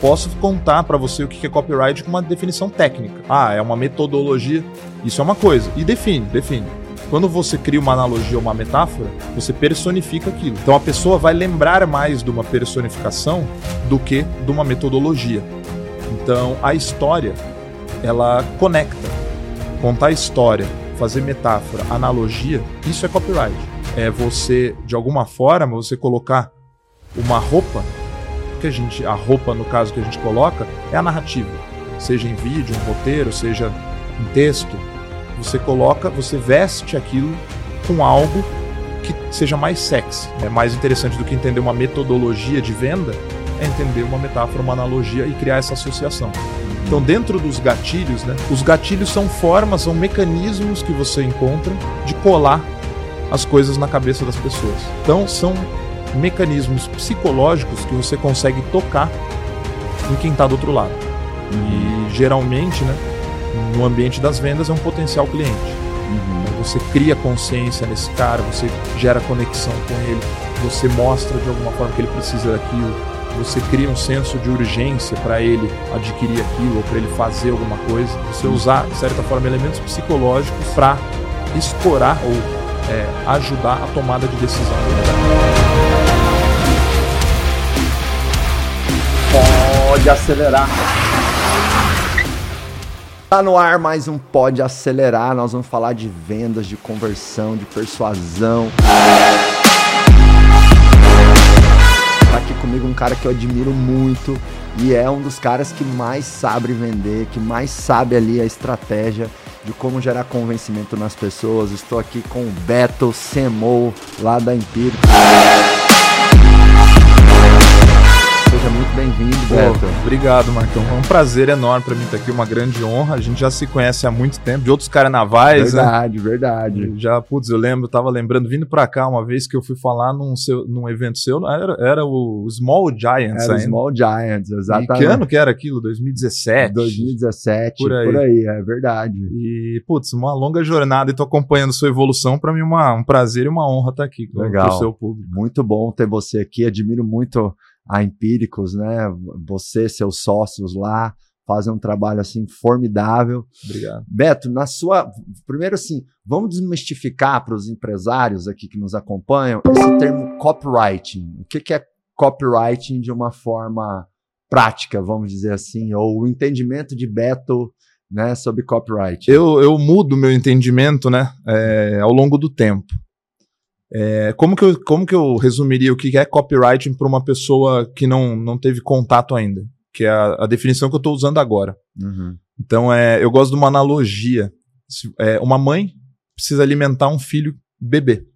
Posso contar para você o que é copyright com uma definição técnica. Ah, é uma metodologia. Isso é uma coisa. E define, define. Quando você cria uma analogia ou uma metáfora, você personifica aquilo. Então a pessoa vai lembrar mais de uma personificação do que de uma metodologia. Então a história, ela conecta. Contar história, fazer metáfora, analogia, isso é copyright. É você, de alguma forma, você colocar uma roupa que a gente, a roupa no caso que a gente coloca é a narrativa, seja em vídeo, em roteiro, seja em texto, você coloca, você veste aquilo com algo que seja mais sexy, é mais interessante do que entender uma metodologia de venda, é entender uma metáfora, uma analogia e criar essa associação. Então, dentro dos gatilhos, né, os gatilhos são formas, são mecanismos que você encontra de colar as coisas na cabeça das pessoas. Então, são mecanismos psicológicos que você consegue tocar em quem está do outro lado. E geralmente, né, no ambiente das vendas é um potencial cliente. Uhum. Então, você cria consciência nesse cara, você gera conexão com ele, você mostra de alguma forma que ele precisa daquilo, você cria um senso de urgência para ele adquirir aquilo ou para ele fazer alguma coisa. Você usar, de certa forma, elementos psicológicos para escorar ou é, ajudar a tomada de decisão. Pode acelerar. Tá no ar mais um Pode Acelerar. Nós vamos falar de vendas, de conversão, de persuasão. Tá aqui comigo um cara que eu admiro muito e é um dos caras que mais sabe vender, que mais sabe ali a estratégia de como gerar convencimento nas pessoas. Estou aqui com o Beto Semou, lá da Empírico. Seja muito bem-vindo, Beto. Obrigado, Marcão. É um prazer enorme para mim estar aqui, uma grande honra. A gente já se conhece há muito tempo, de outros carnavais. Verdade, né? verdade. Já, putz, eu lembro, tava lembrando, vindo para cá uma vez que eu fui falar num, seu, num evento seu, era, era o Small Giants era ainda. Small Giants, exatamente. E que ano que era aquilo? 2017? 2017, por aí, por aí é verdade. E, putz, uma longa jornada e tô acompanhando sua evolução. Para mim, uma, um prazer e uma honra estar aqui com, Legal. com o seu público. Muito bom ter você aqui, admiro muito a Empíricos, né? Você, seus sócios lá, fazem um trabalho assim formidável. Obrigado. Beto, na sua. Primeiro, assim, vamos desmistificar para os empresários aqui que nos acompanham esse termo copywriting. O que, que é copywriting de uma forma prática, vamos dizer assim, ou o entendimento de Beto né, sobre copyright? Eu, eu mudo meu entendimento né, é, ao longo do tempo. É, como, que eu, como que eu resumiria o que é copywriting para uma pessoa que não, não teve contato ainda? Que é a, a definição que eu estou usando agora. Uhum. Então, é, eu gosto de uma analogia. É, uma mãe precisa alimentar um filho bebê.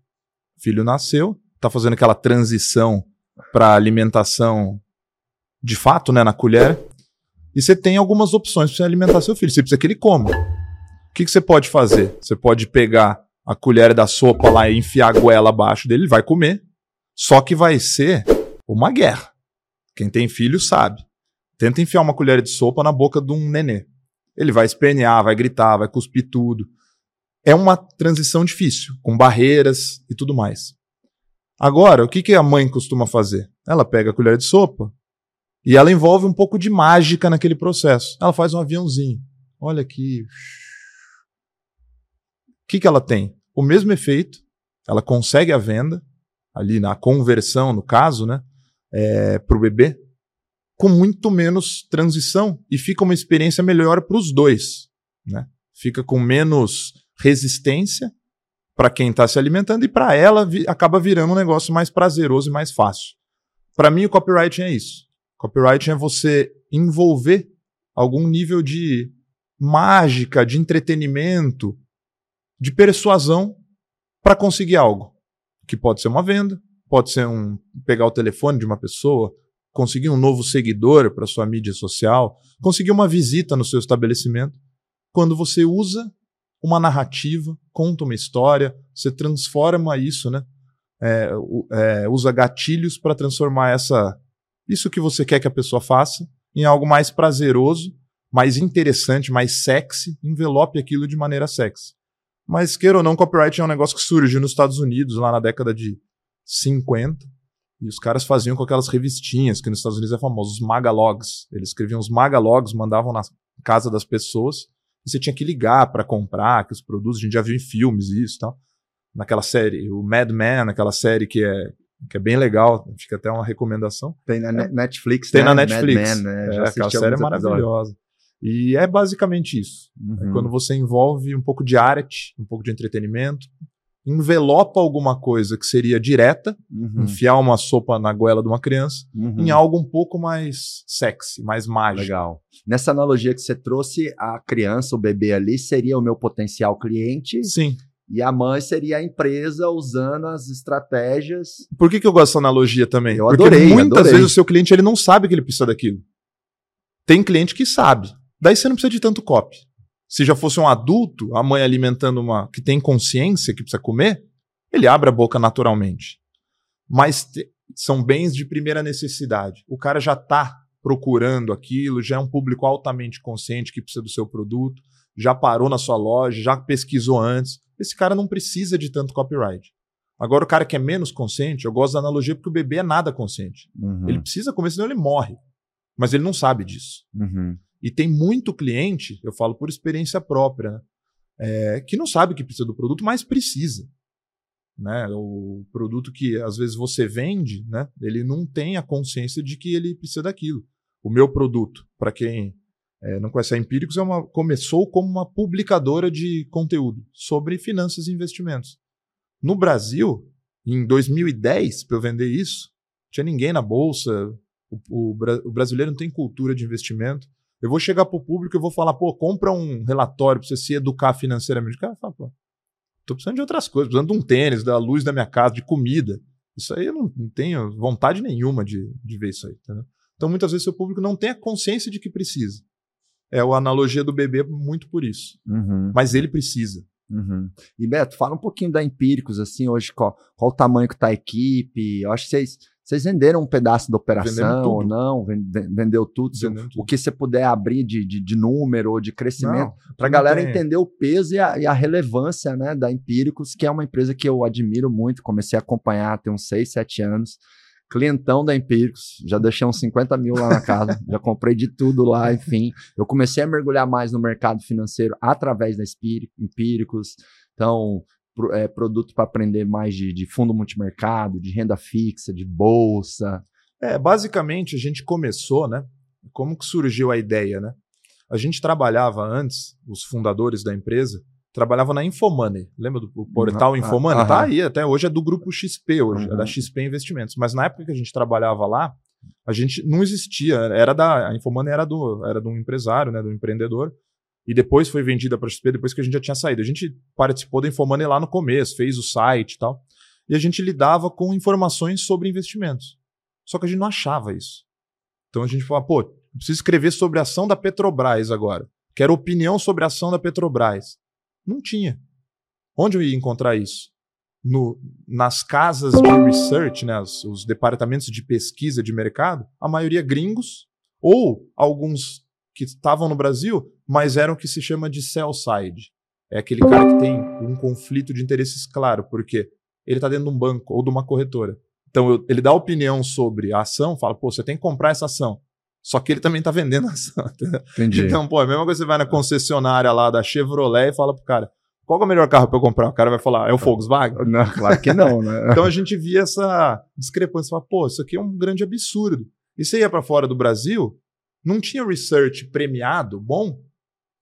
O filho nasceu, está fazendo aquela transição para alimentação de fato, né, na colher. E você tem algumas opções para alimentar seu filho. Você precisa que ele coma. O que, que você pode fazer? Você pode pegar a colher da sopa lá e enfiar a goela abaixo dele, ele vai comer. Só que vai ser uma guerra. Quem tem filho sabe. Tenta enfiar uma colher de sopa na boca de um nenê. Ele vai espernear, vai gritar, vai cuspir tudo. É uma transição difícil, com barreiras e tudo mais. Agora, o que, que a mãe costuma fazer? Ela pega a colher de sopa e ela envolve um pouco de mágica naquele processo. Ela faz um aviãozinho. Olha aqui, que, que ela tem? O mesmo efeito, ela consegue a venda, ali na conversão, no caso, né, é, para o bebê, com muito menos transição e fica uma experiência melhor para os dois. Né? Fica com menos resistência para quem está se alimentando e para ela vi acaba virando um negócio mais prazeroso e mais fácil. Para mim, o copywriting é isso. Copywriting é você envolver algum nível de mágica, de entretenimento, de persuasão para conseguir algo. Que pode ser uma venda, pode ser um pegar o telefone de uma pessoa, conseguir um novo seguidor para sua mídia social, conseguir uma visita no seu estabelecimento. Quando você usa uma narrativa, conta uma história, você transforma isso, né? É, é, usa gatilhos para transformar essa isso que você quer que a pessoa faça em algo mais prazeroso, mais interessante, mais sexy, envelope aquilo de maneira sexy. Mas, queira ou não, copyright é um negócio que surgiu nos Estados Unidos lá na década de 50. E os caras faziam com aquelas revistinhas, que nos Estados Unidos é famoso, os magalogs. Eles escreviam os magalogs, mandavam na casa das pessoas, e você tinha que ligar para comprar, que os produtos, a gente já viu em filmes isso e tal. Naquela série, o Mad Men, aquela série que é, que é bem legal, fica até uma recomendação. Tem na é, Netflix, Tem né? na Netflix. Mad Men, né? É, aquela série é maravilhosa. E é basicamente isso. Uhum. É quando você envolve um pouco de arte, um pouco de entretenimento, envelopa alguma coisa que seria direta, uhum. enfiar uma sopa na goela de uma criança, uhum. em algo um pouco mais sexy, mais mágico. Legal. Nessa analogia que você trouxe, a criança, o bebê ali, seria o meu potencial cliente. Sim. E a mãe seria a empresa usando as estratégias. Por que, que eu gosto dessa analogia também? Eu adorei. Porque muitas adorei. vezes o seu cliente ele não sabe que ele precisa daquilo. Tem cliente que sabe. Daí você não precisa de tanto copy. Se já fosse um adulto, a mãe alimentando uma que tem consciência que precisa comer, ele abre a boca naturalmente. Mas te, são bens de primeira necessidade. O cara já está procurando aquilo, já é um público altamente consciente que precisa do seu produto, já parou na sua loja, já pesquisou antes. Esse cara não precisa de tanto copyright. Agora, o cara que é menos consciente, eu gosto da analogia porque o bebê é nada consciente. Uhum. Ele precisa comer, senão ele morre. Mas ele não sabe disso. Uhum. E tem muito cliente, eu falo por experiência própria, né, é, que não sabe que precisa do produto, mas precisa. Né? O produto que às vezes você vende, né, ele não tem a consciência de que ele precisa daquilo. O meu produto, para quem é, não conhece a Empíricos, é uma, começou como uma publicadora de conteúdo sobre finanças e investimentos. No Brasil, em 2010, para eu vender isso, tinha ninguém na bolsa, o, o, o brasileiro não tem cultura de investimento. Eu vou chegar para o público e vou falar, pô, compra um relatório para você se educar financeiramente. O cara fala, pô, tô precisando de outras coisas, precisando de um tênis, da luz da minha casa, de comida. Isso aí eu não, não tenho vontade nenhuma de, de ver isso aí. Entendeu? Então, muitas vezes, o público não tem a consciência de que precisa. É a analogia do bebê muito por isso. Uhum. Mas ele precisa. Uhum. E Beto, fala um pouquinho da Empíricos, assim, hoje, qual, qual o tamanho que está a equipe? Eu acho que vocês vocês venderam um pedaço da operação ou não? Vendeu tudo? O que você puder abrir de, de, de número ou de crescimento, para a galera tem. entender o peso e a, e a, relevância né, da Empíricos, que é uma empresa que eu admiro muito, comecei a acompanhar tem uns 6, 7 anos. Clientão da Empíricos, já deixei uns 50 mil lá na casa, já comprei de tudo lá, enfim. Eu comecei a mergulhar mais no mercado financeiro através da Empíricos. Então, é, produto para aprender mais de, de fundo multimercado, de renda fixa, de bolsa? É, basicamente a gente começou, né? Como que surgiu a ideia, né? A gente trabalhava antes, os fundadores da empresa, trabalhavam na Infomoney. Lembra do portal Infomoney? tá aí, até hoje é do grupo XP hoje, uhum. é da XP Investimentos. Mas na época que a gente trabalhava lá, a gente não existia, era da a Infomoney era do era de um empresário, né, do um empreendedor e depois foi vendida para a XP depois que a gente já tinha saído. A gente participou da Infomoney lá no começo, fez o site e tal. E a gente lidava com informações sobre investimentos. Só que a gente não achava isso. Então a gente falava, pô, preciso escrever sobre a ação da Petrobras agora. Quero opinião sobre a ação da Petrobras. Não tinha. Onde eu ia encontrar isso? No, nas casas de research, né, os, os departamentos de pesquisa de mercado, a maioria gringos, ou alguns que estavam no Brasil, mas eram o que se chama de sell side. É aquele cara que tem um conflito de interesses claro, porque ele está dentro de um banco ou de uma corretora. Então eu, ele dá opinião sobre a ação, fala, pô, você tem que comprar essa ação. Só que ele também está vendendo a ação. Entendi. Então, pô, é a mesma coisa que você vai na concessionária lá da Chevrolet e fala pro cara, qual é o melhor carro para eu comprar? O cara vai falar, é o Volkswagen? Não, claro que não, né? então a gente via essa discrepância, fala, pô, isso aqui é um grande absurdo. E você ia para fora do Brasil, não tinha research premiado bom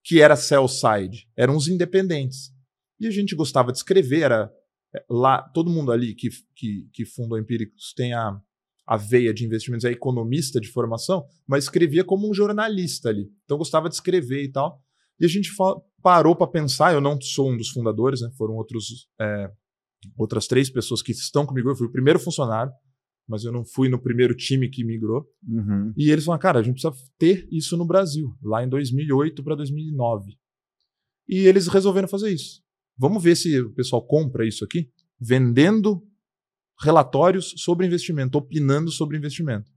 que era sell side, eram os independentes. E a gente gostava de escrever, era é, lá, todo mundo ali que, que, que fundou Empíricos tem a, a veia de investimentos, é economista de formação, mas escrevia como um jornalista ali. Então gostava de escrever e tal. E a gente parou para pensar, eu não sou um dos fundadores, né, foram outros, é, outras três pessoas que estão comigo, eu fui o primeiro funcionário, mas eu não fui no primeiro time que migrou. Uhum. E eles falaram, cara, a gente precisa ter isso no Brasil, lá em 2008 para 2009. E eles resolveram fazer isso. Vamos ver se o pessoal compra isso aqui, vendendo relatórios sobre investimento, opinando sobre investimento.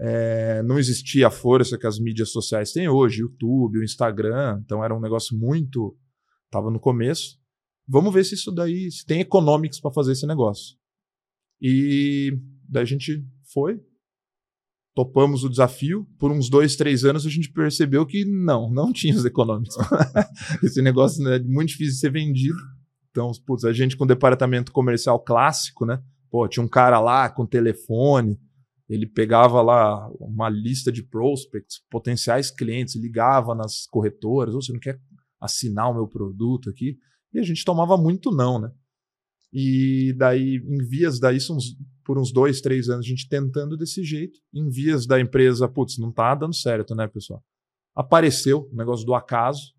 É, não existia a força que as mídias sociais têm hoje, YouTube, o Instagram, então era um negócio muito. Estava no começo. Vamos ver se isso daí, se tem economics para fazer esse negócio. E Daí a gente foi, topamos o desafio. Por uns dois, três anos, a gente percebeu que não, não tinha os econômicos. Esse negócio né, é muito difícil de ser vendido. Então, putz, a gente com departamento comercial clássico, né? Pô, tinha um cara lá com telefone, ele pegava lá uma lista de prospects, potenciais clientes, ligava nas corretoras, ou você não quer assinar o meu produto aqui? E a gente tomava muito não, né? E daí, em vias daí, uns, por uns dois, três anos, a gente tentando desse jeito. Em vias da empresa, putz, não tá dando certo, né, pessoal? Apareceu o negócio do acaso,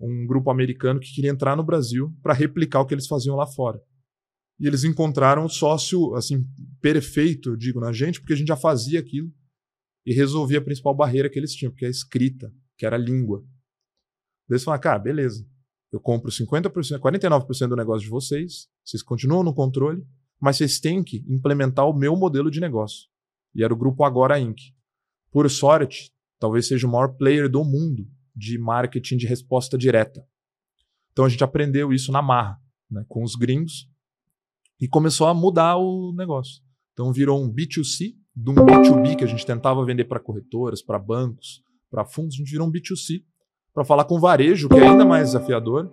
um grupo americano que queria entrar no Brasil para replicar o que eles faziam lá fora. E eles encontraram um sócio, assim, perfeito, eu digo, na gente, porque a gente já fazia aquilo e resolvia a principal barreira que eles tinham, que é a escrita, que era a língua. Eles falaram, cara, beleza, eu compro 50%, 49% do negócio de vocês, vocês continuam no controle, mas vocês têm que implementar o meu modelo de negócio. E era o grupo Agora Inc. Por sorte, talvez seja o maior player do mundo de marketing de resposta direta. Então a gente aprendeu isso na marra, né, com os gringos, e começou a mudar o negócio. Então virou um B2C, de um B2B que a gente tentava vender para corretoras, para bancos, para fundos, a gente virou um B2C para falar com varejo, que é ainda mais desafiador,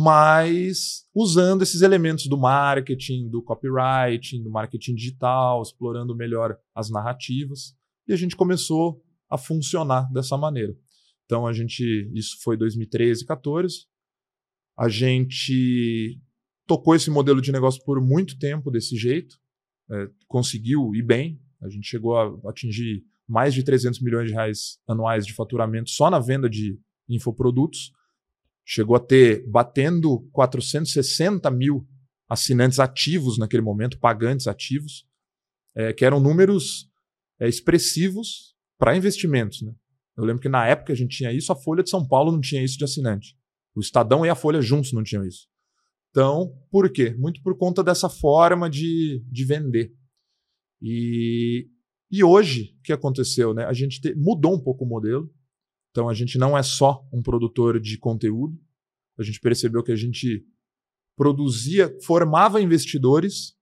mas usando esses elementos do marketing, do copywriting, do marketing digital, explorando melhor as narrativas, e a gente começou a funcionar dessa maneira. Então a gente, isso foi 2013, 14. A gente tocou esse modelo de negócio por muito tempo desse jeito, é, conseguiu ir bem. A gente chegou a atingir mais de 300 milhões de reais anuais de faturamento só na venda de infoprodutos. Chegou a ter, batendo 460 mil assinantes ativos naquele momento, pagantes ativos, é, que eram números é, expressivos para investimentos. Né? Eu lembro que na época a gente tinha isso, a Folha de São Paulo não tinha isso de assinante. O Estadão e a Folha juntos não tinham isso. Então, por quê? Muito por conta dessa forma de, de vender. E e hoje, o que aconteceu? Né? A gente te, mudou um pouco o modelo. Então, a gente não é só um produtor de conteúdo. A gente percebeu que a gente produzia, formava investidores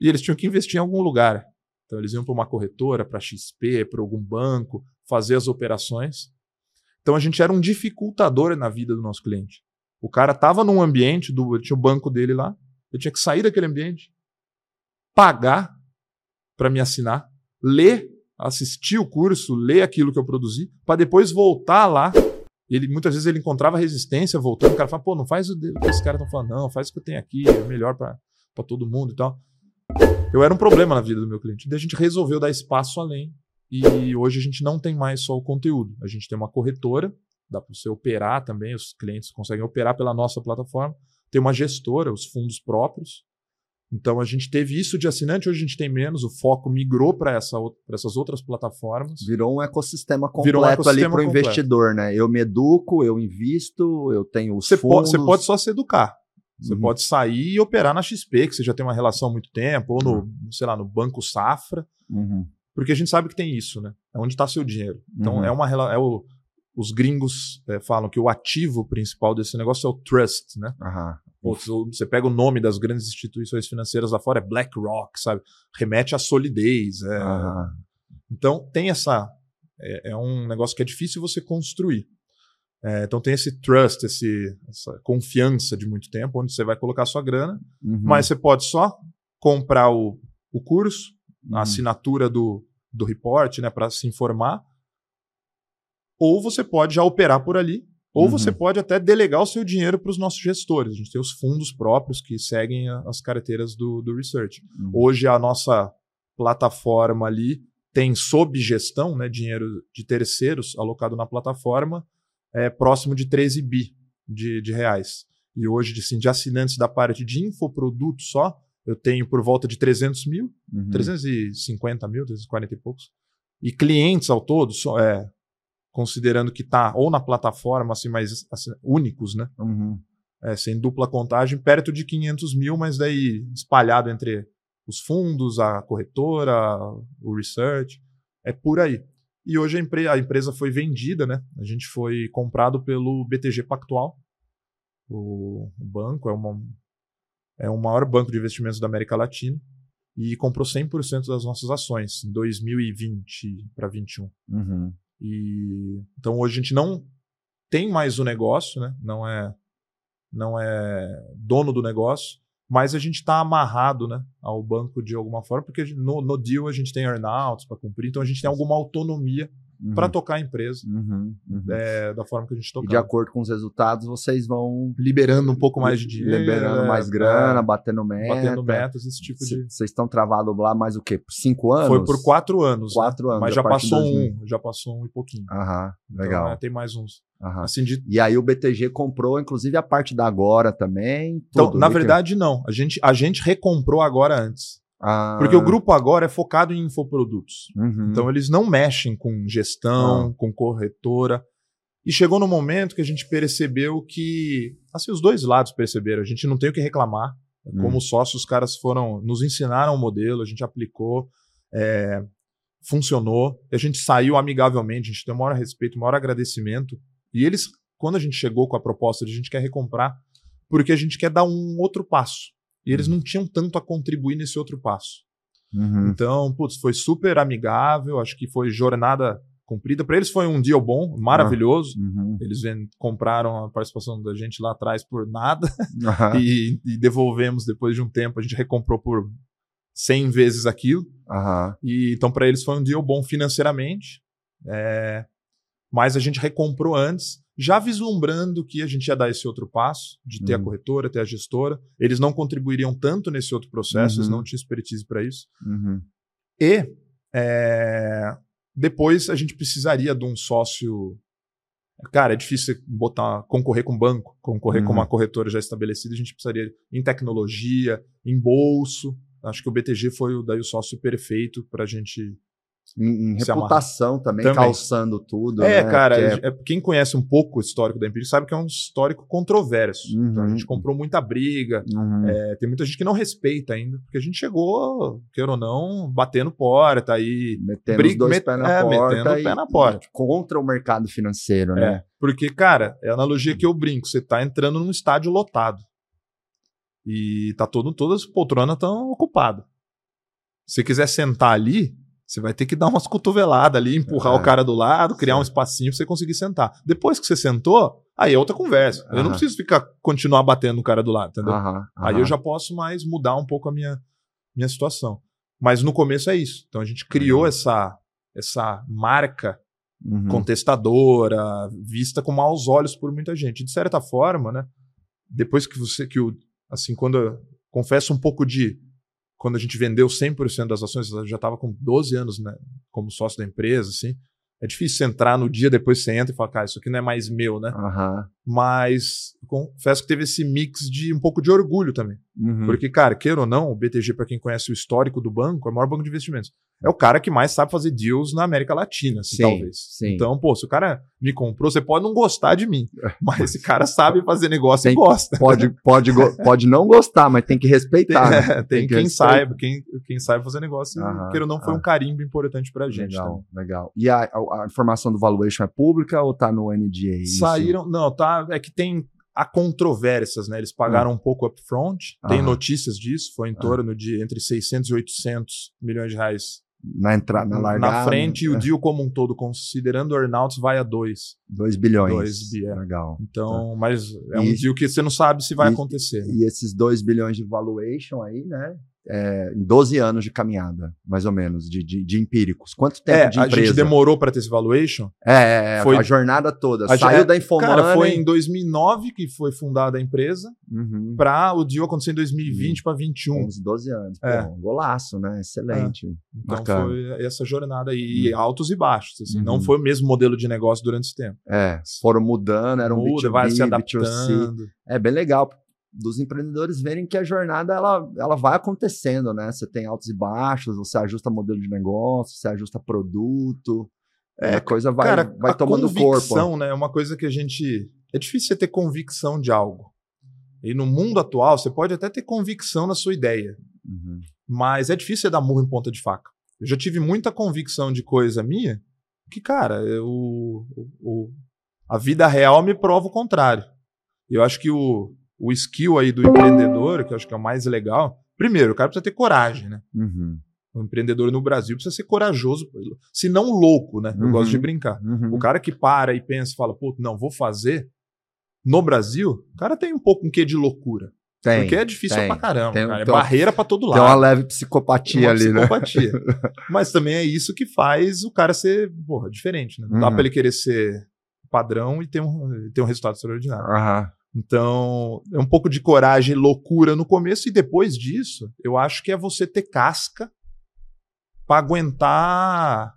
e eles tinham que investir em algum lugar. Então, eles iam para uma corretora, para XP, para algum banco, fazer as operações. Então, a gente era um dificultador na vida do nosso cliente. O cara estava num ambiente, do, tinha o banco dele lá, eu tinha que sair daquele ambiente, pagar para me assinar, ler, assistir o curso, ler aquilo que eu produzi, para depois voltar lá. Ele muitas vezes ele encontrava resistência voltando, o cara fala, pô, não faz o que esse cara tá falando, não, faz o que eu tenho aqui, é melhor para todo mundo e tal. Eu era um problema na vida do meu cliente. Daí a gente resolveu dar espaço além. E hoje a gente não tem mais só o conteúdo. A gente tem uma corretora, dá para você operar também, os clientes conseguem operar pela nossa plataforma. Tem uma gestora, os fundos próprios. Então a gente teve isso de assinante, hoje a gente tem menos, o foco migrou para essa, essas outras plataformas. Virou um ecossistema completo um ecossistema ali para o investidor, né? Eu me educo, eu invisto, eu tenho os você fundos. Pode, você pode só se educar. Você uhum. pode sair e operar na XP, que você já tem uma relação há muito tempo, ou no, uhum. sei lá, no Banco Safra. Uhum. Porque a gente sabe que tem isso, né? É onde está seu dinheiro. Então uhum. é uma é o, os gringos é, falam que o ativo principal desse negócio é o trust, né? Você pega o nome das grandes instituições financeiras lá fora, é BlackRock, sabe? Remete à solidez. É... Então tem essa. É, é, um negócio que é difícil você construir. É, então tem esse trust, esse, essa confiança de muito tempo, onde você vai colocar a sua grana, uhum. mas você pode só comprar o, o curso, a uhum. assinatura do, do report, né, para se informar, ou você pode já operar por ali, ou uhum. você pode até delegar o seu dinheiro para os nossos gestores. A gente tem os fundos próprios que seguem as carteiras do, do research. Uhum. Hoje a nossa plataforma ali tem sob gestão, né, dinheiro de terceiros alocado na plataforma, é próximo de 13 bi de, de reais. E hoje, assim, de assinantes da parte de infoproduto só, eu tenho por volta de 300 mil, uhum. 350 mil, 340 e poucos. E clientes ao todo, só, é, considerando que está ou na plataforma, assim, mais assim, únicos, né? Uhum. É, sem dupla contagem, perto de 500 mil, mas daí espalhado entre os fundos, a corretora, o research, é por aí. E hoje a, empre a empresa foi vendida, né? A gente foi comprado pelo BTG Pactual, o, o banco, é, uma, é o maior banco de investimentos da América Latina. e comprou 100% das nossas ações em 2020 para 21. Uhum. E então hoje a gente não tem mais o negócio, né? Não é não é dono do negócio, mas a gente está amarrado, né, ao banco de alguma forma, porque no, no deal a gente tem earnouts para cumprir, então a gente tem alguma autonomia Uhum. para tocar a empresa Uhum. Uhum. é, da forma que a gente tocar. de acordo com os resultados, vocês vão Liberando um pouco mais de dinheiro, liberando é, mais grana, é, batendo meta. batendo metas, esse tipo de. Vocês estão travados lá mais o quê? Por cinco anos? Foi por quatro anos. né? Quatro anos. Mas já passou 2000. um, já passou um e pouquinho. Aham, Então, legal. é, tem mais uns. Assim, de... E aí o BTG comprou, inclusive, a parte da Agora também. Então, tudo, na né, que- verdade, não. A gente, a gente recomprou agora antes. Ah, Porque o grupo agora é focado em infoprodutos. uhum. Então eles não mexem com gestão, Ah. com corretora. E chegou no momento que a gente percebeu que, assim, os dois lados perceberam, a gente não tem o que reclamar. Hum. Como sócios, os caras foram, nos ensinaram o modelo, a gente aplicou, é, funcionou, a gente saiu amigavelmente, a gente tem o maior respeito, o maior agradecimento. E eles, quando a gente chegou com a proposta de a gente quer recomprar, porque a gente quer dar um outro passo. E eles Hum. não tinham tanto a contribuir nesse outro passo. Uhum. Então, putz, foi super amigável, acho que foi jornada cumprida. Para eles foi um deal bom, maravilhoso. Uhum. Eles compraram a participação da gente lá atrás por nada Aham. e, e devolvemos depois de um tempo. A gente recomprou por 100 vezes aquilo. E então para eles foi um deal bom financeiramente. É, mas a gente recomprou antes, já vislumbrando que a gente ia dar esse outro passo de ter Uhum. a corretora, ter a gestora. Eles não contribuiriam tanto nesse outro processo, eles Uhum. não tinham expertise para isso. Uhum. E é, depois a gente precisaria de um sócio. Cara, é difícil você botar, concorrer com banco, concorrer com Uhum. uma corretora já estabelecida. A gente precisaria em tecnologia, em bolso. Acho que o BTG foi o, daí o sócio perfeito para a gente. Em, reputação também, Também. calçando tudo. É, né? cara, é- é- quem conhece um pouco o histórico da Empírica sabe que é um histórico controverso. Uhum. Então a gente comprou muita briga, Uhum. é, tem muita gente que não respeita ainda, porque a gente chegou, queira ou não, batendo porta aí. Metendo briga- dois met- pés na é, porta. metendo o e- pé na porta. Contra o mercado financeiro, né? É, porque, cara, é a analogia que eu brinco. Você tá entrando num estádio lotado. E tá todo, todas as poltronas estão ocupadas. Se você quiser sentar ali, você vai ter que dar umas cotoveladas ali, empurrar É. o cara do lado, criar um Sim. espacinho pra você conseguir sentar. Depois que você sentou, aí é outra conversa. Eu não preciso ficar continuar batendo no cara do lado, entendeu? Aí eu já posso mais mudar um pouco a minha, minha situação. Mas no começo é isso. Então a gente criou Legal. essa, essa marca Uhum. contestadora, vista com maus olhos por muita gente. De certa forma, né? Depois que você que o assim quando eu confesso um pouco de quando a gente vendeu 100% das ações, eu já estava com 12 anos, né, como sócio da empresa, assim. É difícil você entrar no dia depois você entra e fala, cara, isso aqui não é mais meu, né? Aham. Mas confesso que teve esse mix de um pouco de orgulho também. Uhum. Porque, cara, queira ou não, o BTG, para quem conhece o histórico do banco, é o maior banco de investimentos. É o cara que mais sabe fazer deals na América Latina, assim, Sim, talvez. sim. Então, pô, se o cara me comprou, você pode não gostar de mim, mas esse cara sabe fazer negócio Tem- e gosta. Pode, pode, pode não gostar, mas tem que respeitar. né? Tem, tem que quem respeitar. saiba, quem, quem sabe fazer negócio, Aham, queira ou não, foi um carimbo importante pra gente. Legal, também. legal. E a, a- a informação do valuation é pública ou tá no NDA? isso? Saíram, não, tá, é que tem há controvérsias, né? Eles pagaram um pouco upfront, tem Aham. notícias disso, foi em torno de entre 600 e 800 milhões de reais Na entrada, na largada. na frente e o é, deal como um todo, considerando earnouts, vai a 2. 2 bilhões. dois bi, é. Legal. Então, mas é um E- deal que você não sabe se vai e- acontecer. né? E esses 2 bilhões de valuation aí, né? É, em 12 anos de caminhada, mais ou menos, de, de, de empíricos. Quanto tempo É, de a empresa? gente demorou para ter esse valuation. É, é, é, Foi- a jornada toda. A Saiu gente- da Infomoney. Cara, foi em 2009 que foi fundada a empresa, Uhum. para o deal acontecer em 2020 para 21. 11, 12 anos. Pô, É. um golaço, né? Excelente. Então bacana. foi essa jornada aí, e altos e baixos. assim. Não Uhum. foi o mesmo modelo de negócio durante esse tempo. É, foram mudando, era um Muda, B2B, vai se B2C. adaptando. É bem legal dos empreendedores verem que a jornada ela, ela vai acontecendo, né? Você tem altos e baixos, você ajusta modelo de negócio, você ajusta produto, é, a coisa vai, Cara, vai a tomando corpo. convicção, né, é uma coisa que a gente... É difícil você ter convicção de algo. E no mundo atual, você pode até ter convicção na sua ideia. Uhum. Mas é difícil você dar murro em ponta de faca. Eu já tive muita convicção de coisa minha que, cara, eu, o, o- a vida real me prova o contrário. Eu acho que o, o skill aí do empreendedor, que eu acho que é o mais legal, Primeiro, o cara precisa ter coragem, né? Uhum. O empreendedor no Brasil precisa ser corajoso, se não louco, né? Eu Uhum. gosto de brincar. Uhum. O cara que para e pensa e fala, pô, não, vou fazer. No Brasil, o cara tem um pouco um quê de loucura. Tem, porque é difícil tem. pra caramba. Tem- cara. É barreira pra todo lado. Tem uma leve psicopatia Uma ali, né? psicopatia. Mas também é isso que faz o cara ser, porra, diferente, né? Não dá Uhum. pra ele querer ser padrão e ter um, ter um resultado extraordinário. Aham. Então, é um pouco de coragem e loucura no começo, e depois disso, eu acho que é você ter casca para aguentar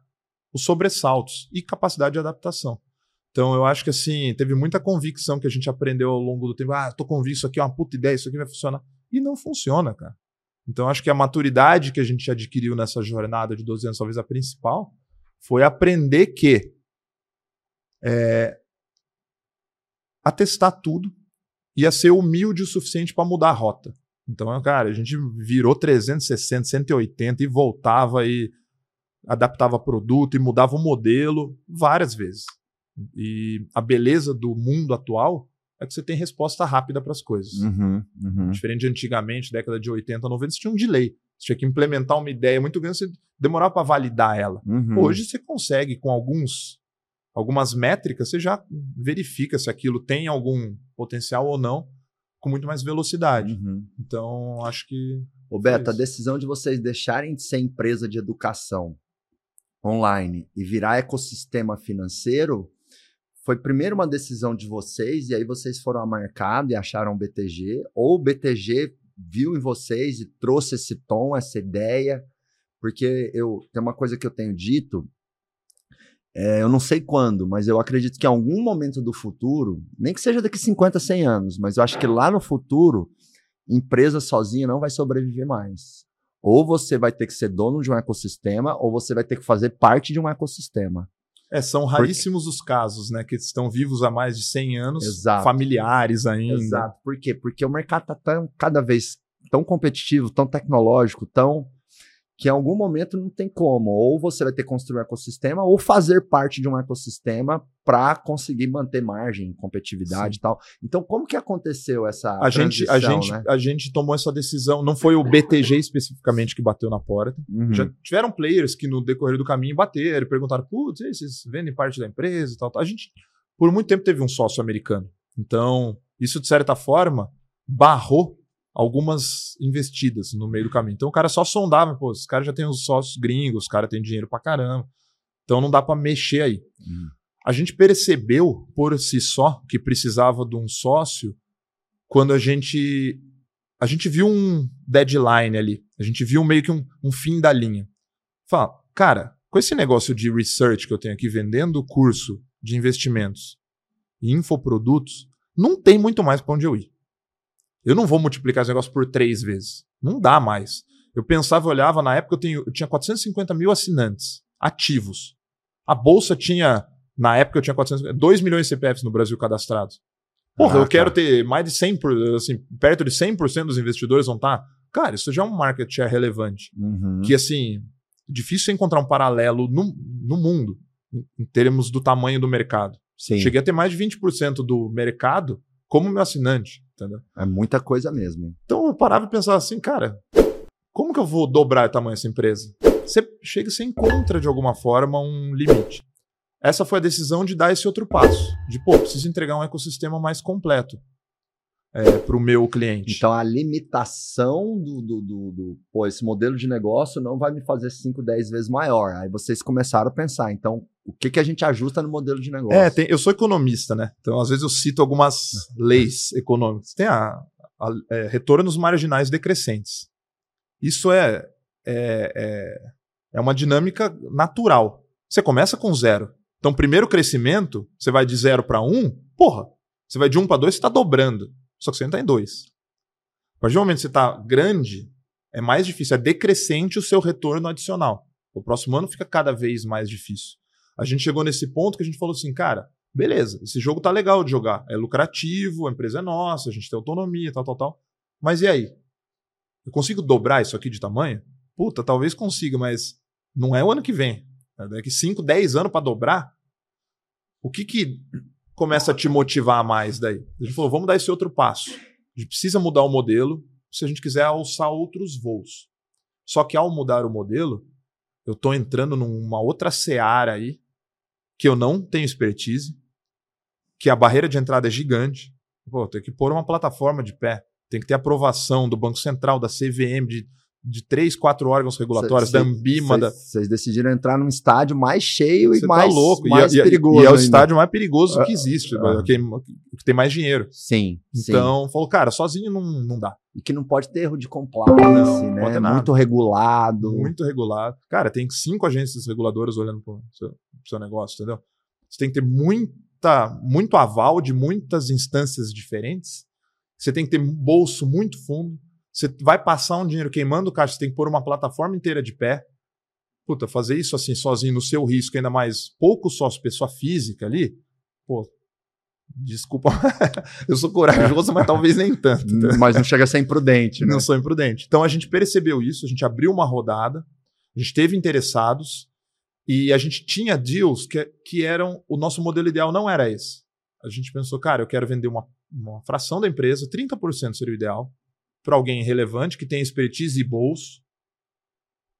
os sobressaltos e capacidade de adaptação. Então, eu acho que assim, teve muita convicção que a gente aprendeu ao longo do tempo. Ah, tô convicto, isso aqui é uma puta ideia, isso aqui vai funcionar. E não funciona, cara. Então, acho que a maturidade que a gente adquiriu nessa jornada de 12 anos, talvez a principal, foi aprender que é, a testar tudo e a ser humilde o suficiente para mudar a rota. Então, cara, a gente virou 360, 180 e voltava e adaptava produto e mudava o modelo várias vezes. E a beleza do mundo atual é que você tem resposta rápida para as coisas. Uhum, uhum. Diferente de antigamente, década de 80, 90, você tinha um delay. Você tinha que implementar uma ideia muito grande, você demorava para validar ela. Uhum. Hoje você consegue, com alguns algumas métricas, você já verifica se aquilo tem algum potencial ou não, com muito mais velocidade. Uhum. Então, acho que. Ô Beto, a decisão de vocês deixarem de ser empresa de educação online e virar ecossistema financeiro foi primeiro uma decisão de vocês e aí vocês foram a mercado e acharam o BTG ou o BTG viu em vocês e trouxe esse tom, essa ideia, porque eu tem uma coisa que eu tenho dito, é, eu não sei quando, mas eu acredito que em algum momento do futuro, nem que seja daqui 50, 100 anos, mas eu acho que lá no futuro empresa sozinha não vai sobreviver mais. Ou você vai ter que ser dono de um ecossistema, ou você vai ter que fazer parte de um ecossistema. É, são raríssimos os casos, né? Que estão vivos há mais de 100 anos, Exato. familiares ainda. Exato. Por quê? Porque o mercado está cada vez tão competitivo, tão tecnológico, tão que em algum momento não tem como. Ou você vai ter que construir um ecossistema, ou fazer parte de um ecossistema para conseguir manter margem, competitividade e tal. Então, como que aconteceu essa A gente, a, gente, né? a gente tomou essa decisão, não foi o BTG especificamente que bateu na porta. Uhum. Já tiveram players que no decorrer do caminho bateram e perguntaram: putz, vocês vendem parte da empresa e tal, tal. A gente, por muito tempo, teve um sócio americano. Então, isso, de certa forma, barrou algumas investidas no meio do caminho. Então, o cara só sondava: pô, os caras já têm os sócios gringos, os caras têm dinheiro pra caramba. Então, não dá pra mexer aí. Uhum. A gente percebeu por si só que precisava de um sócio quando a gente a gente viu um deadline ali, a gente viu meio que um, um fim da linha. Fala, cara, com esse negócio de research que eu tenho aqui vendendo curso de investimentos e infoprodutos, não tem muito mais para onde eu ir. Eu não vou multiplicar esse negócio por três vezes. Não dá mais. Eu pensava, eu olhava, na época eu, tenho, eu tinha 450 mil assinantes ativos. A bolsa tinha, na época eu tinha 400, 2 milhões de CPFs no Brasil cadastrados. Porra, Ah, eu quero ter mais de 100%, por- assim, perto de 100% dos investidores vão estar. Cara, isso já é um market share relevante. Uhum. Que, assim, difícil encontrar um paralelo no, no mundo, em, em termos do tamanho do mercado. Sim, Cheguei a ter mais de 20% do mercado como meu assinante, entendeu? é muita coisa mesmo. Então eu parava e pensava assim, cara, como que eu vou dobrar o tamanho dessa empresa? Você chega e você encontra de alguma forma um limite. Essa foi a decisão de dar esse outro passo. De, pô, preciso entregar um ecossistema mais completo para o meu cliente. Então a limitação do, do, do, do- pô, esse modelo de negócio não vai me fazer 5, 10 vezes maior. Aí vocês começaram a pensar, então, o que, que a gente ajusta no modelo de negócio? É, tem- eu sou economista, né? Então, às vezes, eu cito algumas leis econômicas. Tem a, a- é, retornos marginais decrescentes. Isso é, é, é, é uma dinâmica natural. Você começa com zero. Então, primeiro crescimento, você vai de zero para um, porra, você vai de um para dois, você está dobrando. Só que você ainda está em dois. A partir do momento que você está grande, é mais difícil, é decrescente o seu retorno adicional. O próximo ano fica cada vez mais difícil a gente chegou nesse ponto que a gente falou assim, cara, beleza, esse jogo tá legal de jogar, é lucrativo, a empresa é nossa, a gente tem autonomia, tal, tal, tal. Mas e aí? Eu consigo dobrar isso aqui de tamanho? Puta, talvez consiga, mas não é o ano que vem. É Daqui 5, 10 anos para dobrar. O que que começa a te motivar mais daí? A gente falou, vamos dar esse outro passo. A gente precisa mudar o modelo, se a gente quiser alçar outros voos. Só que ao mudar o modelo, eu estou entrando numa outra seara aí que eu não tenho expertise, que a barreira de entrada é gigante. Pô, tem que pôr uma plataforma de pé, tem que ter aprovação do Banco Central, da CVM, de de três, quatro órgãos regulatórios, cê, da Ambima. Vocês da... decidiram entrar num estádio mais cheio e mais, tá louco. mais e, perigoso. E, é o ainda. estádio mais perigoso que existe, uh, que, que, tem mais dinheiro. Sim. Então, sim. falou, cara, sozinho não, não dá. E que não pode ter erro de compliance, não, né? Pode Muito regulado. Muito regulado. Cara, tem cinco agências reguladoras olhando pro seu, pro seu negócio, entendeu? Você tem que ter muita, muito aval de muitas instâncias diferentes. Você tem que ter bolso muito fundo. Você vai passar um dinheiro queimando o caixa, você tem que pôr uma plataforma inteira de pé. Puta, fazer isso assim sozinho no seu risco, ainda mais pouco sócio, pessoa física ali, pô, desculpa, eu sou corajoso, mas talvez nem tanto. Tá? Mas não chega a ser imprudente, né? Não sou imprudente. Então a gente percebeu isso, a gente abriu uma rodada, a gente teve interessados e a gente tinha deals que, que eram. O nosso modelo ideal não era esse. A gente pensou, cara, eu quero vender uma, uma fração da empresa, 30% seria o ideal para alguém relevante que tem expertise e bolso.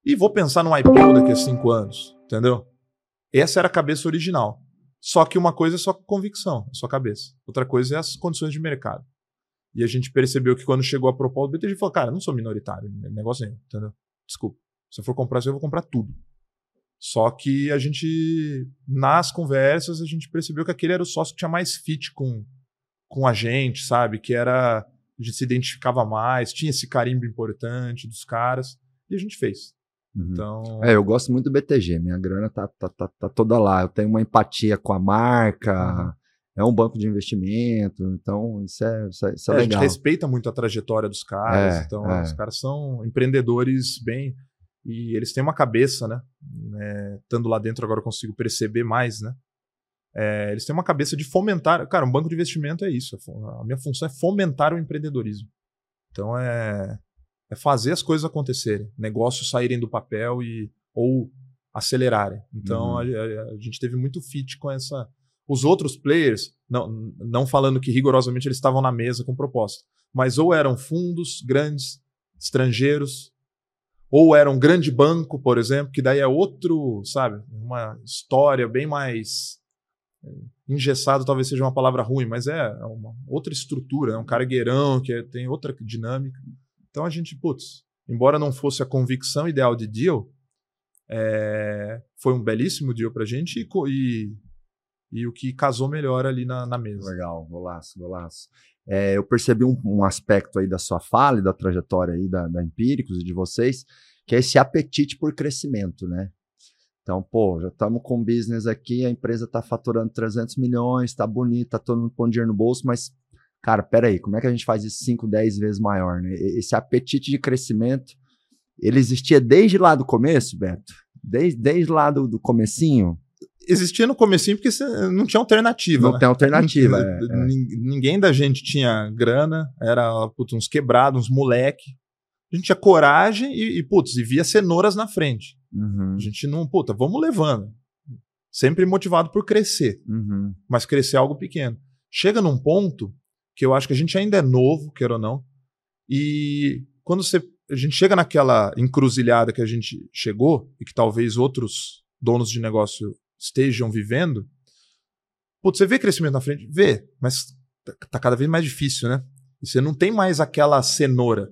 E vou pensar no IPO daqui a cinco anos, entendeu? Essa era a cabeça original. Só que uma coisa é sua convicção, a sua cabeça. Outra coisa é as condições de mercado. E a gente percebeu que quando chegou a proposta, o BTG falou, cara, não sou minoritário, negócio nenhum, entendeu? Desculpa. Se eu for comprar isso, eu vou comprar tudo. Só que a gente, nas conversas, a gente percebeu que aquele era o sócio que tinha mais fit com, com a gente, sabe? Que era a gente se identificava mais, tinha esse carimbo importante dos caras, e a gente fez. Uhum. Então... É, eu gosto muito do BTG, minha grana tá, tá, tá, tá toda lá, eu tenho uma empatia com a marca, uhum. é um banco de investimento, então isso é, isso é, isso é, é legal. A gente respeita muito a trajetória dos caras, é, então é. os caras são empreendedores bem... E eles têm uma cabeça, né? É, estando lá dentro agora eu consigo perceber mais, né? É, eles têm uma cabeça de fomentar. Cara, um banco de investimento é isso. A minha função é fomentar o empreendedorismo. Então é, é fazer as coisas acontecerem, negócios saírem do papel e ou acelerarem. Então uhum. a, a, a, gente teve muito fit com essa. Os outros players, não, não falando que rigorosamente eles estavam na mesa com proposta, mas ou eram fundos grandes, estrangeiros, ou era um grande banco, por exemplo, que daí é outro, sabe, uma história bem mais engessado talvez seja uma palavra ruim, mas é uma outra estrutura, é um cargueirão que é, tem outra dinâmica. Então a gente, putz, embora não fosse a convicção ideal de deal, é, foi um belíssimo deal pra gente e, e, e, o que casou melhor ali na, na mesa. Legal, golaço, golaço. É, eu percebi um, um, aspecto aí da sua fala e da trajetória aí da, da Empíricos e de vocês, que é esse apetite por crescimento, né? Então, pô, já estamos com business aqui, a empresa está faturando 300 milhões, está bonita, tá todo mundo pondo dinheiro no bolso, mas, cara, peraí, como é que a gente faz isso 5, 10 vezes maior, né? Esse apetite de crescimento, ele existia desde lá do começo, Beto? Desde, desde lá do, do comecinho? Existia no comecinho porque não tinha alternativa. Não né? tem alternativa. é, é. Ninguém da gente tinha grana, era putz, uns quebrados, uns moleque. A gente tinha coragem e, e, putz, e via cenouras na frente. Uhum. A gente não, puta, vamos levando. Sempre motivado por crescer, uhum. mas crescer algo pequeno. Chega num ponto que eu acho que a gente ainda é novo, quer ou não, e quando você, a gente chega naquela encruzilhada que a gente chegou e que talvez outros donos de negócio estejam vivendo, putz, você vê crescimento na frente? Vê, mas tá, tá cada vez mais difícil, né? E você não tem mais aquela cenoura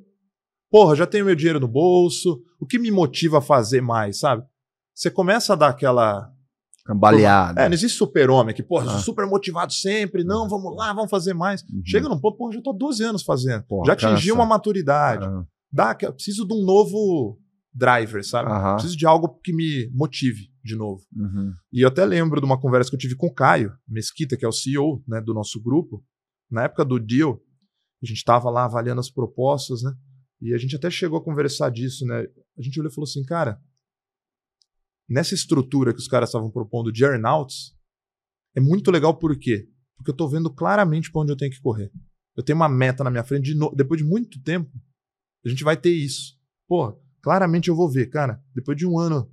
Porra, já tenho meu dinheiro no bolso, o que me motiva a fazer mais, sabe? Você começa a dar aquela. Cambaleada. É, não existe super-homem que, porra, ah. super motivado sempre, não, vamos lá, vamos fazer mais. Uhum. Chega num ponto, porra, já tô 12 anos fazendo. Porra, já atingi uma maturidade. Ah. Dá, preciso de um novo driver, sabe? Uhum. Preciso de algo que me motive de novo. Uhum. E eu até lembro de uma conversa que eu tive com o Caio Mesquita, que é o CEO né, do nosso grupo. Na época do deal, a gente estava lá avaliando as propostas, né? E a gente até chegou a conversar disso, né? A gente olhou e falou assim, cara, nessa estrutura que os caras estavam propondo de earnouts, é muito legal por quê? Porque eu estou vendo claramente para onde eu tenho que correr. Eu tenho uma meta na minha frente, de no... depois de muito tempo, a gente vai ter isso. Pô, claramente eu vou ver, cara, depois de um ano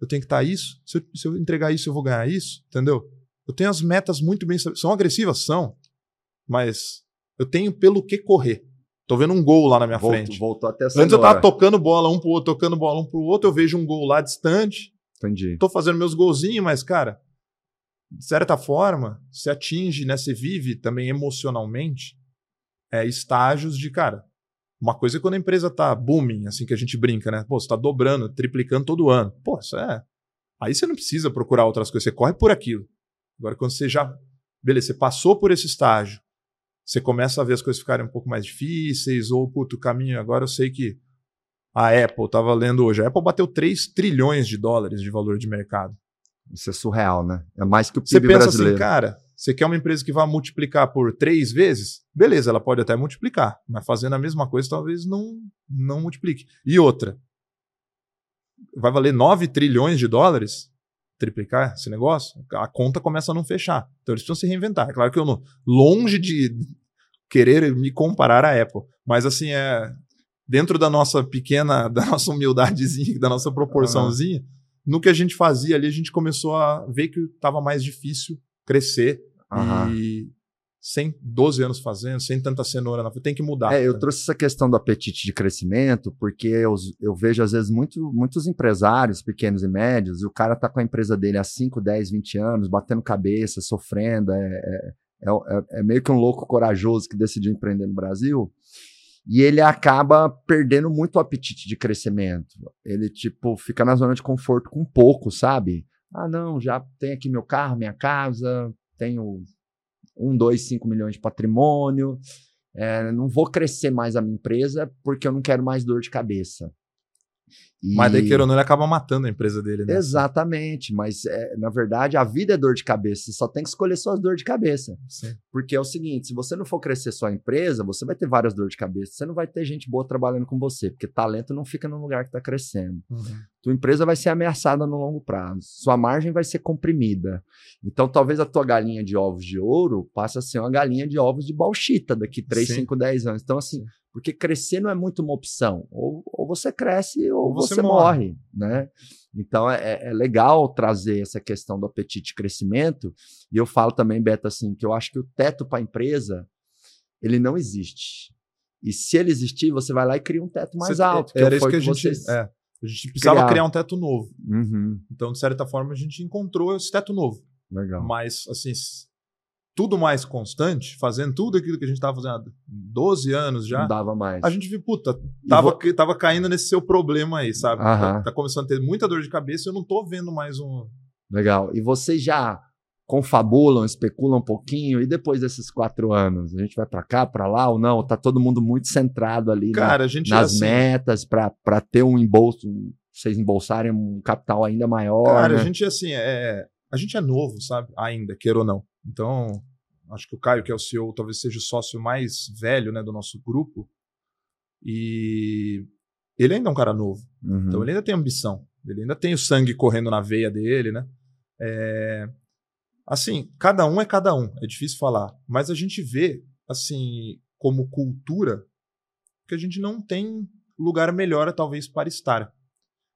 eu tenho que estar tá isso, se eu, se eu entregar isso eu vou ganhar isso, entendeu? Eu tenho as metas muito bem, são agressivas, são, mas eu tenho pelo que correr. Tô vendo um gol lá na minha Voltou, frente. voltou até a Antes eu tava tocando bola um pro outro, tocando bola um pro outro, eu vejo um gol lá distante, Entendi. tô fazendo meus golzinhos, mas, cara, de certa forma, você atinge, né? Você vive também emocionalmente é, estágios de, cara. Uma coisa é quando a empresa tá booming, assim que a gente brinca, né? Pô, você tá dobrando, triplicando todo ano. Pô, isso é. Aí você não precisa procurar outras coisas, você corre por aquilo. Agora, quando você já. Beleza, você passou por esse estágio, você começa a ver as coisas ficarem um pouco mais difíceis, ou, puto, o caminho. Agora eu sei que a Apple, tava lendo hoje, a Apple bateu 3 trilhões de dólares de valor de mercado. Isso é surreal, né? É mais que o Você PIB pensa brasileiro. assim, cara, você quer uma empresa que vá multiplicar por três vezes? Beleza, ela pode até multiplicar, mas fazendo a mesma coisa talvez não, não multiplique. E outra, vai valer 9 trilhões de dólares triplicar esse negócio? A conta começa a não fechar. Então eles precisam se reinventar. É claro que eu não, longe de querer me comparar à Apple, mas assim, é dentro da nossa pequena, da nossa humildadezinha, da nossa proporçãozinha, no que a gente fazia ali, a gente começou a ver que estava mais difícil crescer Aham. e sem 12 anos fazendo, sem tanta cenoura na tem que mudar. É, eu trouxe essa questão do apetite de crescimento, porque eu, eu vejo, às vezes, muito, muitos empresários pequenos e médios, e o cara tá com a empresa dele há 5, 10, 20 anos, batendo cabeça, sofrendo, é, é, é, é- é meio que um louco corajoso que decidiu empreender no Brasil, e ele acaba perdendo muito o apetite de crescimento. Ele, tipo, fica na zona de conforto com pouco, sabe? Ah, não, já tenho aqui meu carro, minha casa, tenho um, dois, cinco milhões de patrimônio, é, não vou crescer mais a minha empresa porque eu não quero mais dor de cabeça. E- Mas daí, queira ou não, ele acaba matando a empresa dele, né? Exatamente, mas é, na verdade a vida é dor de cabeça, você só tem que escolher suas dores de cabeça. Sim. Porque é o seguinte, se você não for crescer sua empresa, você vai ter várias dores de cabeça, você não vai ter gente boa trabalhando com você, porque talento não fica no lugar que está crescendo. Uhum. Tua empresa vai ser ameaçada no longo prazo, sua margem vai ser comprimida. Então talvez a tua galinha de ovos de ouro passe a ser uma galinha de ovos de bauxita daqui 3, Sim. 5, 10 anos. Então assim, porque crescer não é muito uma opção. Ou, ou você cresce ou, Ou você você, morre. morre, né? Então é, é legal trazer essa questão do apetite de crescimento. E eu falo também, Beto, assim, que eu acho que o teto para a empresa ele não existe. E se ele existir, você vai lá e cria um teto mais Você- alto. Era foi isso que a gente. vocês É, a gente precisava criaram. criar um teto novo. Uhum, Então, de certa forma, a gente encontrou esse teto novo. legal. Mas, assim, tudo mais constante, fazendo tudo aquilo que a gente estava fazendo há 12 anos já, Não dava mais. a gente viu, puta, tava, vo- que- tava caindo nesse seu problema aí, sabe? Aham. Tá, tá começando a ter muita dor de cabeça e eu não tô vendo mais um. Legal. E vocês já confabulam, especulam um pouquinho, e depois desses quatro anos, a gente vai para cá, para lá ou não? Tá todo mundo muito centrado ali na- Cara, a gente nas assim, metas para ter um embolso, vocês embolsarem um capital ainda maior. Cara, né? a gente assim, é, a gente é novo, sabe? Ainda, queira ou não. Então, acho que o Caio, que é o CEO, talvez seja o sócio mais velho, né, do nosso grupo. E ele ainda é um cara novo. Uhum. Então ele ainda tem ambição. Ele ainda tem o sangue correndo na veia dele, né? É, Assim, cada um é cada um. É difícil falar. Mas a gente vê, assim, como cultura, que a gente não tem lugar melhor, talvez, para estar.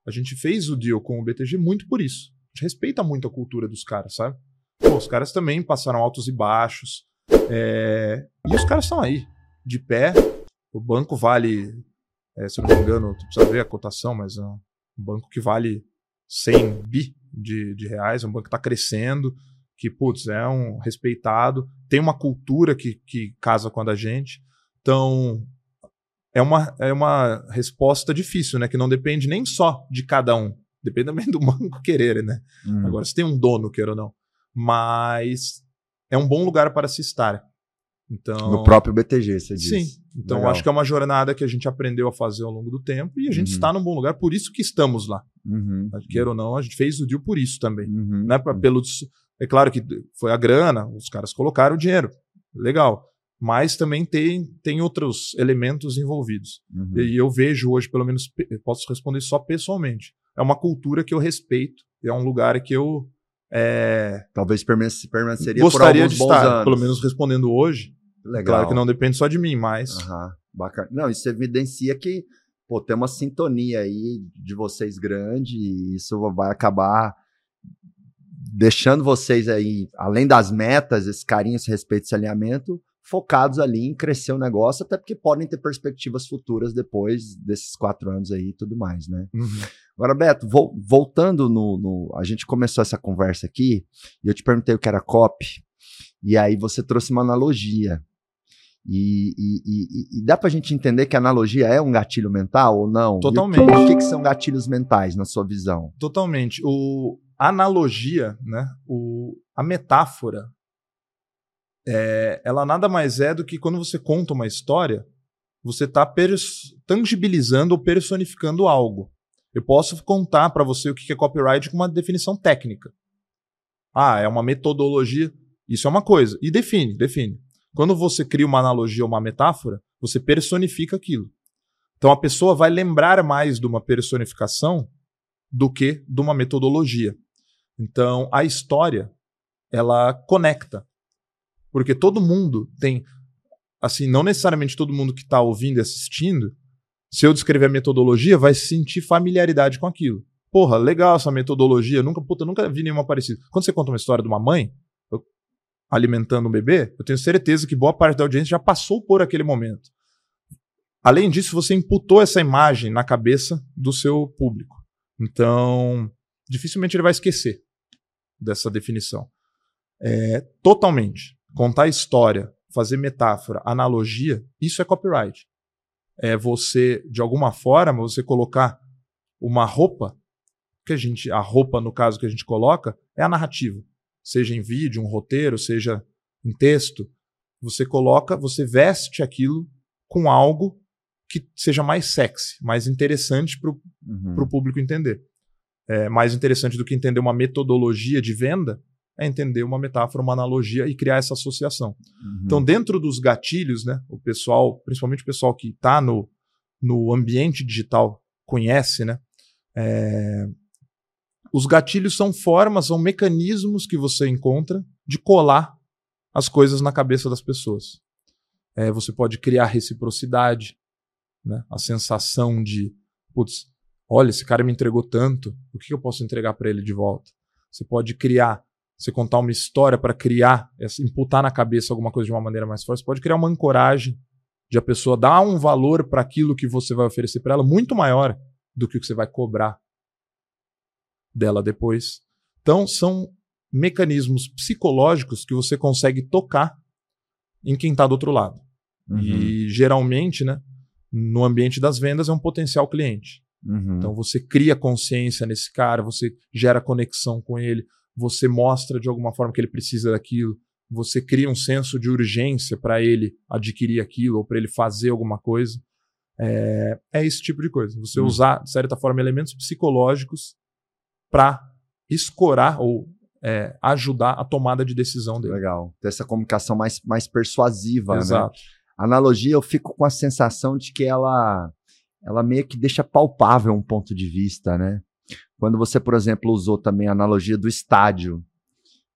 A gente fez o deal com o BTG muito por isso. A gente respeita muito a cultura dos caras, sabe? Pô, os caras também passaram altos e baixos. É, E os caras estão aí, de pé. O banco vale, é, se eu não me engano, tu precisa ver a cotação, mas é um banco que vale 100 bi de, de reais, é um banco que está crescendo, que, putz, é um respeitado, tem uma cultura que, que casa com a da gente. Então, é uma, é uma resposta difícil, né? Que não depende nem só de cada um. Depende também do banco querer, né? Uhum. Agora, se tem um dono, queira ou não. Mas é um bom lugar para se estar. Então, No próprio BTG, você diz. Sim. Então, Legal. acho que é uma jornada que a gente aprendeu a fazer ao longo do tempo e a gente Uhum. está num bom lugar, por isso que estamos lá. Uhum. Queira ou não, a gente fez o deal por isso também. Uhum. Não é pra, pelo, é claro que foi a grana, os caras colocaram o dinheiro. Legal. Mas também tem, tem outros elementos envolvidos. Uhum. E eu vejo hoje, pelo menos, posso responder só pessoalmente. É uma cultura que eu respeito, é um lugar que eu é, Talvez permanece- permaneceria gostaria por de alguns bons estar, anos. pelo menos respondendo hoje. Legal. Claro que não depende só de mim, mas Aham, bacana. Não, isso evidencia que pô, tem uma sintonia aí de vocês grande e isso vai acabar deixando vocês aí, além das metas, esse carinho, esse respeito, esse alinhamento, focados ali em crescer o negócio, até porque podem ter perspectivas futuras depois desses quatro anos aí e tudo mais, né? Uhum. Agora, Beto, vo voltando no, no, A gente começou essa conversa aqui e eu te perguntei o que era copy, e aí você trouxe uma analogia. E, e, e, e dá pra gente entender que a analogia é um gatilho mental ou não? Totalmente. o que, que são gatilhos mentais, na sua visão? Totalmente. O, a analogia, né? O, a metáfora, é, ela nada mais é do que quando você conta uma história, você está tangibilizando ou personificando algo. Eu posso contar para você o que é copyright com uma definição técnica. Ah, é uma metodologia. Isso é uma coisa. E define, define. Quando você cria uma analogia ou uma metáfora, você personifica aquilo. Então a pessoa vai lembrar mais de uma personificação do que de uma metodologia. Então a história, ela conecta. Porque todo mundo tem, assim, não necessariamente todo mundo que está ouvindo e assistindo, se eu descrever a metodologia, vai sentir familiaridade com aquilo. Porra, legal essa metodologia, nunca, puta, nunca vi nenhuma parecida. Quando você conta uma história de uma mãe alimentando um bebê, eu tenho certeza que boa parte da audiência já passou por aquele momento. Além disso, você imputou essa imagem na cabeça do seu público. Então, dificilmente ele vai esquecer dessa definição. É, totalmente contar história, fazer metáfora, analogia, isso é copyright. É você, de alguma forma, você colocar uma roupa, que a gente, a roupa no caso que a gente coloca, é a narrativa. Seja em vídeo, um roteiro, seja em texto, você coloca, você veste aquilo com algo que seja mais sexy, mais interessante para o uhum. público entender. É, mais interessante do que entender uma metodologia de venda, é entender uma metáfora, uma analogia e criar essa associação. Uhum. Então, dentro dos gatilhos, né, o pessoal, principalmente o pessoal que está no, no ambiente digital, conhece, né? É, os gatilhos são formas, são mecanismos que você encontra de colar as coisas na cabeça das pessoas. É, você pode criar reciprocidade, né? a sensação de, putz, olha, esse cara me entregou tanto, o que eu posso entregar para ele de volta? Você pode criar você contar uma história para criar, imputar na cabeça alguma coisa de uma maneira mais forte, você pode criar uma ancoragem de a pessoa dar um valor para aquilo que você vai oferecer para ela muito maior do que o que você vai cobrar dela depois. Então, são mecanismos psicológicos que você consegue tocar em quem está do outro lado. Uhum. E geralmente, né, no ambiente das vendas, é um potencial cliente. Uhum. Então você cria consciência nesse cara, você gera conexão com ele, você mostra de alguma forma que ele precisa daquilo, você cria um senso de urgência para ele adquirir aquilo ou para ele fazer alguma coisa. É, é, esse tipo de coisa. Você hum. usar, de certa forma, elementos psicológicos para escorar ou é, ajudar a tomada de decisão dele. Legal. Ter essa comunicação mais, mais persuasiva. Né? Exato. Né? Analogia, eu fico com a sensação de que ela, ela meio que deixa palpável um ponto de vista, né? Quando você, por exemplo, usou também a analogia do estádio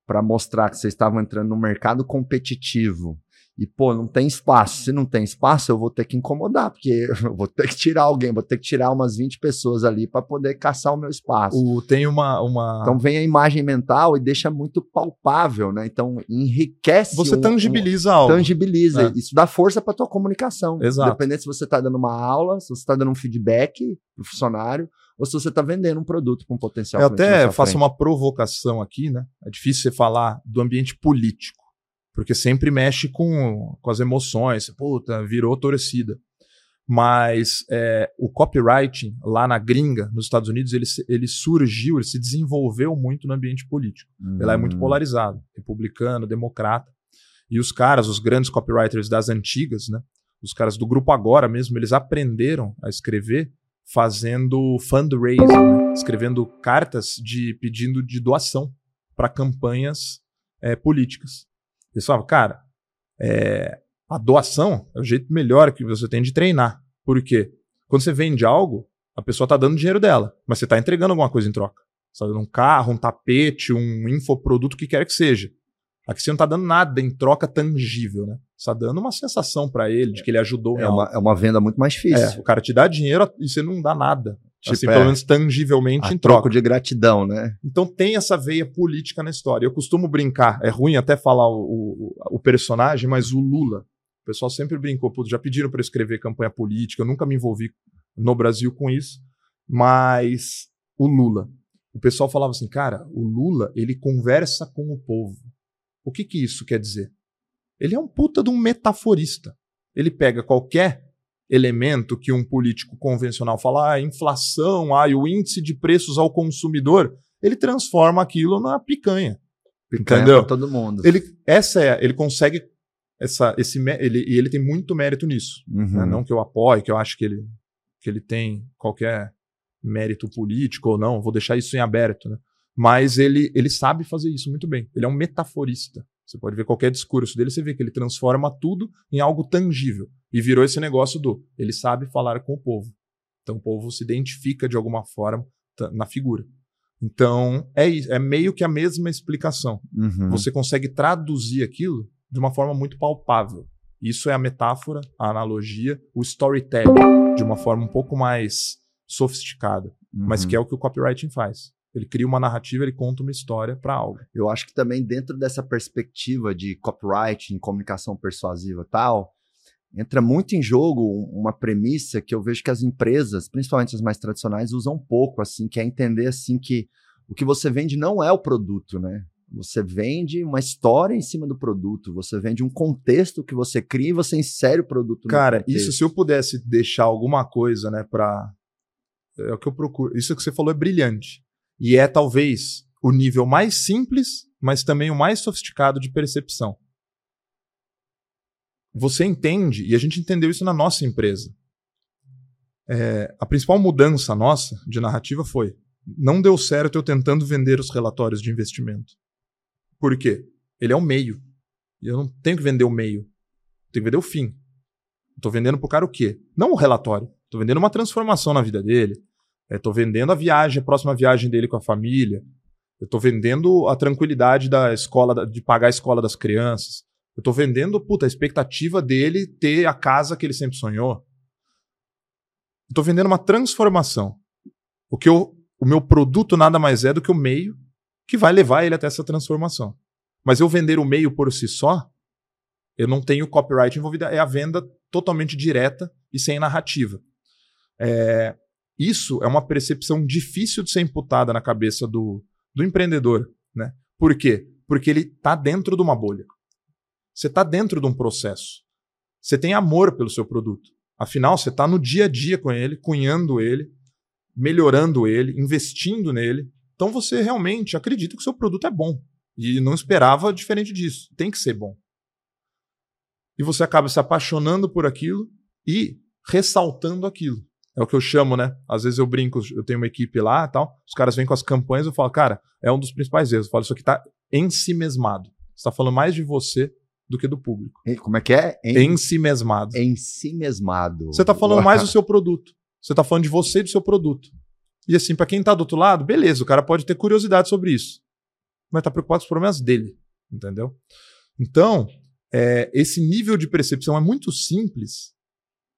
para mostrar que vocês estavam entrando no mercado competitivo e, pô, não tem espaço. Se não tem espaço, eu vou ter que incomodar, porque eu vou ter que tirar alguém, vou ter que tirar umas 20 pessoas ali para poder caçar o meu espaço. O, tem uma, uma. Então vem a imagem mental e deixa muito palpável, né? Então enriquece. Você um, tangibiliza um, algo. Tangibiliza. É. Isso dá força para tua comunicação. Exato. Independente se você está dando uma aula, se você está dando um feedback pro funcionário, ou se você está vendendo um produto com potencial. Eu até faço frente. uma provocação aqui, né? É difícil você falar do ambiente político, porque sempre mexe com, com as emoções, puta, virou torcida. Mas é, o copywriting lá na gringa, nos Estados Unidos, ele, ele surgiu, ele se desenvolveu muito no ambiente político. Ele é muito hum. polarizado, republicano, democrata. E os caras, os grandes copywriters das antigas, né? Os caras do grupo agora mesmo, eles aprenderam a escrever fazendo fundraising, né? escrevendo cartas de pedindo de doação para campanhas é, políticas. Falavam, cara, é, a doação é o jeito melhor que você tem de treinar. Por quê? Quando você vende algo, a pessoa está dando dinheiro dela, mas você está entregando alguma coisa em troca. Você está dando um carro, um tapete, um infoproduto, o que quer que seja. Aqui você não está dando nada em troca tangível, né? Está dando uma sensação para ele de que ele ajudou. É uma, é uma venda muito mais difícil. É, o cara te dá dinheiro e você não dá nada. Tipo, assim, é, pelo menos tangivelmente em troca. de gratidão, né? Então tem essa veia política na história. Eu costumo brincar, é ruim até falar o, o, o personagem, mas o Lula. O pessoal sempre brincou, já pediram para eu escrever campanha política, eu nunca me envolvi no Brasil com isso, mas o Lula. O pessoal falava assim, cara, o Lula, ele conversa com o povo. O que que isso quer dizer? Ele é um puta de um metaforista. Ele pega qualquer elemento que um político convencional fala, ah, inflação, ah, o índice de preços ao consumidor, ele transforma aquilo na picanha. picanha entendeu? todo mundo. Ele, essa é, ele consegue essa, esse, ele, e ele tem muito mérito nisso. Uhum. Né? Não que eu apoie, que eu acho que ele, que ele tem qualquer mérito político ou não, vou deixar isso em aberto, né? Mas ele, ele sabe fazer isso muito bem. Ele é um metaforista. Você pode ver qualquer discurso dele, você vê que ele transforma tudo em algo tangível. E virou esse negócio do ele sabe falar com o povo. Então o povo se identifica de alguma forma na figura. Então é, é meio que a mesma explicação. Uhum. Você consegue traduzir aquilo de uma forma muito palpável. Isso é a metáfora, a analogia, o storytelling, de uma forma um pouco mais sofisticada, uhum. mas que é o que o copywriting faz. Ele cria uma narrativa, ele conta uma história para algo. Eu acho que também dentro dessa perspectiva de copywriting, comunicação persuasiva e tal, entra muito em jogo uma premissa que eu vejo que as empresas, principalmente as mais tradicionais, usam um pouco, assim, que é entender assim que o que você vende não é o produto, né? Você vende uma história em cima do produto, você vende um contexto que você cria e você insere o produto Cara, isso se eu pudesse deixar alguma coisa, né, para é o que eu procuro. Isso que você falou é brilhante. E é talvez o nível mais simples, mas também o mais sofisticado de percepção. Você entende, e a gente entendeu isso na nossa empresa. É, a principal mudança nossa de narrativa foi: não deu certo eu tentando vender os relatórios de investimento. Por quê? Ele é o meio. E eu não tenho que vender o meio. Eu tenho que vender o fim. Estou vendendo para o cara o quê? Não o relatório. Estou vendendo uma transformação na vida dele. Estou vendendo a viagem, a próxima viagem dele com a família. Eu estou vendendo a tranquilidade da escola, de pagar a escola das crianças. Eu estou vendendo, puta, a expectativa dele ter a casa que ele sempre sonhou. Estou vendendo uma transformação. O que eu, o meu produto nada mais é do que o meio que vai levar ele até essa transformação. Mas eu vender o meio por si só, eu não tenho copyright envolvido. É a venda totalmente direta e sem narrativa. É, isso é uma percepção difícil de ser imputada na cabeça do, do empreendedor. Né? Por quê? Porque ele está dentro de uma bolha. Você está dentro de um processo. Você tem amor pelo seu produto. Afinal, você está no dia a dia com ele, cunhando ele, melhorando ele, investindo nele. Então você realmente acredita que o seu produto é bom. E não esperava diferente disso. Tem que ser bom. E você acaba se apaixonando por aquilo e ressaltando aquilo. É o que eu chamo, né? Às vezes eu brinco, eu tenho uma equipe lá e tal, os caras vêm com as campanhas, eu falo, cara, é um dos principais erros. Eu falo, isso aqui tá ensimesmado. Você tá falando mais de você do que do público. Como é que é? En... Ensimesmado. Ensimesmado. Você tá falando mais do seu produto. Você tá falando de você e do seu produto. E assim, para quem tá do outro lado, beleza, o cara pode ter curiosidade sobre isso. Mas tá preocupado com os problemas dele. Entendeu? Então, é, esse nível de percepção é muito simples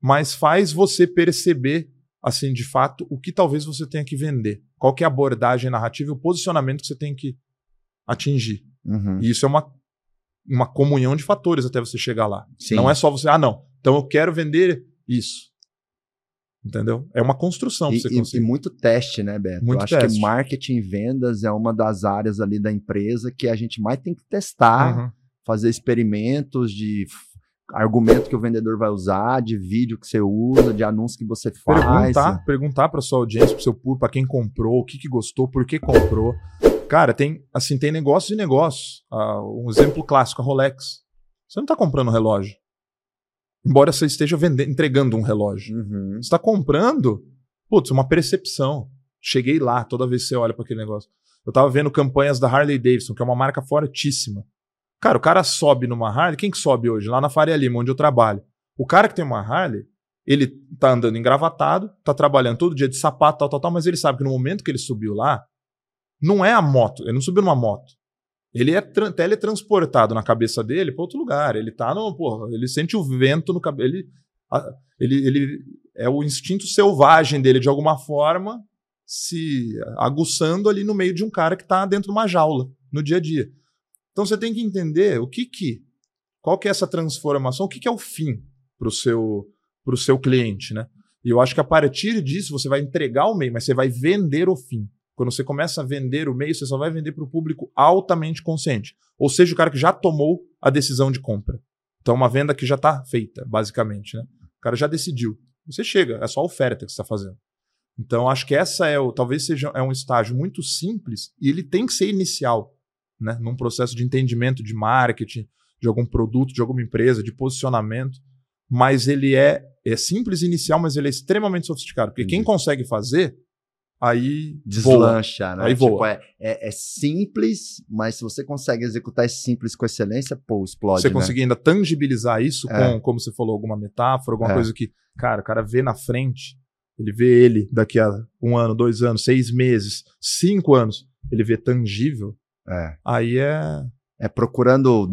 mas faz você perceber, assim, de fato, o que talvez você tenha que vender. Qual que é a abordagem narrativa e o posicionamento que você tem que atingir. Uhum. E isso é uma, uma comunhão de fatores até você chegar lá. Sim. Não é só você, ah, não, então eu quero vender isso. Entendeu? É uma construção. E, e, e, muito teste, né, Beto? Muito eu acho teste. que marketing e vendas é uma das áreas ali da empresa que a gente mais tem que testar, uhum. fazer experimentos de argumento que o vendedor vai usar, de vídeo que você usa, de anúncio que você faz. Perguntar, perguntar para sua audiência, para seu público, para quem comprou, o que, que gostou, por que comprou. Cara, tem assim tem negócio e negócio. Uh, um exemplo clássico, a Rolex. Você não está comprando um relógio. Embora você esteja vendendo, entregando um relógio. Uhum. Você está comprando, putz, uma percepção. Cheguei lá, toda vez que você olha para aquele negócio. Eu estava vendo campanhas da Harley Davidson, que é uma marca fortíssima. Cara, o cara sobe numa Harley. Quem que sobe hoje? Lá na Faria Lima, onde eu trabalho. O cara que tem uma Harley, ele tá andando engravatado, tá trabalhando todo dia de sapato, tal, tal, tal, mas ele sabe que no momento que ele subiu lá, não é a moto, ele não subiu numa moto. Ele é teletransportado na cabeça dele para outro lugar. Ele tá no, porra, ele sente o vento no cabelo. Ele Ele, ele é o instinto selvagem dele, de alguma forma, se aguçando ali no meio de um cara que está dentro de uma jaula, no dia a dia. Então você tem que entender o que que, qual que é essa transformação, o que que é o fim para o seu, pro seu cliente, né? E eu acho que a partir disso você vai entregar o meio, mas você vai vender o fim. Quando você começa a vender o meio, você só vai vender para o público altamente consciente. Ou seja, o cara que já tomou a decisão de compra. Então, uma venda que já está feita, basicamente. Né? O cara já decidiu. Você chega, é só a oferta que você está fazendo. Então, acho que essa é o, talvez seja é um estágio muito simples e ele tem que ser inicial, né? Num processo de entendimento de marketing, de algum produto, de alguma empresa, de posicionamento. Mas ele é, é simples inicial, mas ele é extremamente sofisticado. Porque quem consegue fazer aí deslancha, voa. né? Aí tipo, voa. É, é, é, simples, mas se você consegue executar esse simples com excelência, pô, explode. Você né? conseguir ainda tangibilizar isso É. com, como você falou, alguma metáfora, alguma É. coisa que, cara, o cara vê na frente, ele vê ele daqui a um ano, dois anos, seis meses, cinco anos, ele vê tangível, É. aí é. É procurando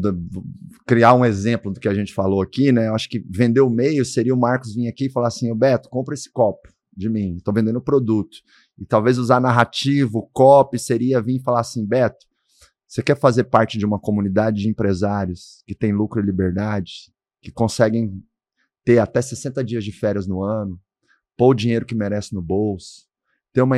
criar um exemplo do que a gente falou aqui, né? Eu acho que vender o meio seria o Marcos vir aqui e falar assim: "Ô Beto, compra esse copo de mim, tô vendendo o produto. E talvez usar narrativo, copy, seria vir e falar assim: Beto, você quer fazer parte de uma comunidade de empresários que tem lucro e liberdade, que conseguem ter até 60 dias de férias no ano, pôr o dinheiro que merece no bolso, ter uma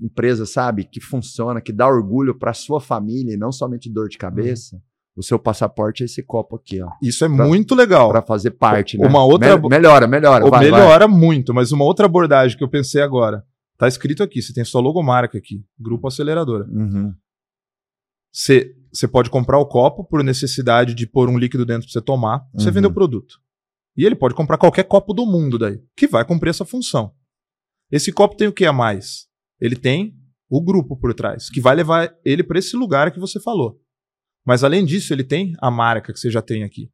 empresa, sabe, que funciona, que dá orgulho para sua família e não somente dor de cabeça. O seu passaporte é esse copo aqui, ó, Isso é Pra- muito legal. para fazer parte, né? Uma outra- Me- melhora, melhora, vai, vai. melhora muito, mas uma outra abordagem que eu pensei agora. Tá escrito aqui, você tem sua logomarca aqui, Grupo Aceleradora. Uhum. Você, você pode comprar o copo por necessidade de pôr um líquido dentro para você tomar, você Uhum. vende o produto. E ele pode comprar qualquer copo do mundo daí, que vai cumprir essa função. Esse copo tem o que a mais? Ele tem o grupo por trás, que vai levar ele para esse lugar que você falou. Mas além disso, ele tem a marca que você já tem aqui.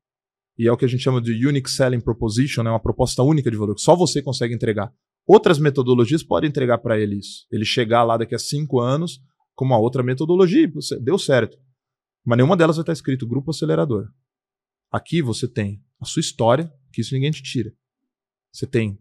E é o que a gente chama de Unique Selling Proposition, é uma proposta única de valor, que só você consegue entregar. Outras metodologias podem entregar para ele isso. Ele chegar lá daqui a cinco anos com uma outra metodologia, deu certo. Mas nenhuma delas vai estar escrito Grupo Acelerador. Aqui você tem a sua história, que isso ninguém te tira. Você tem.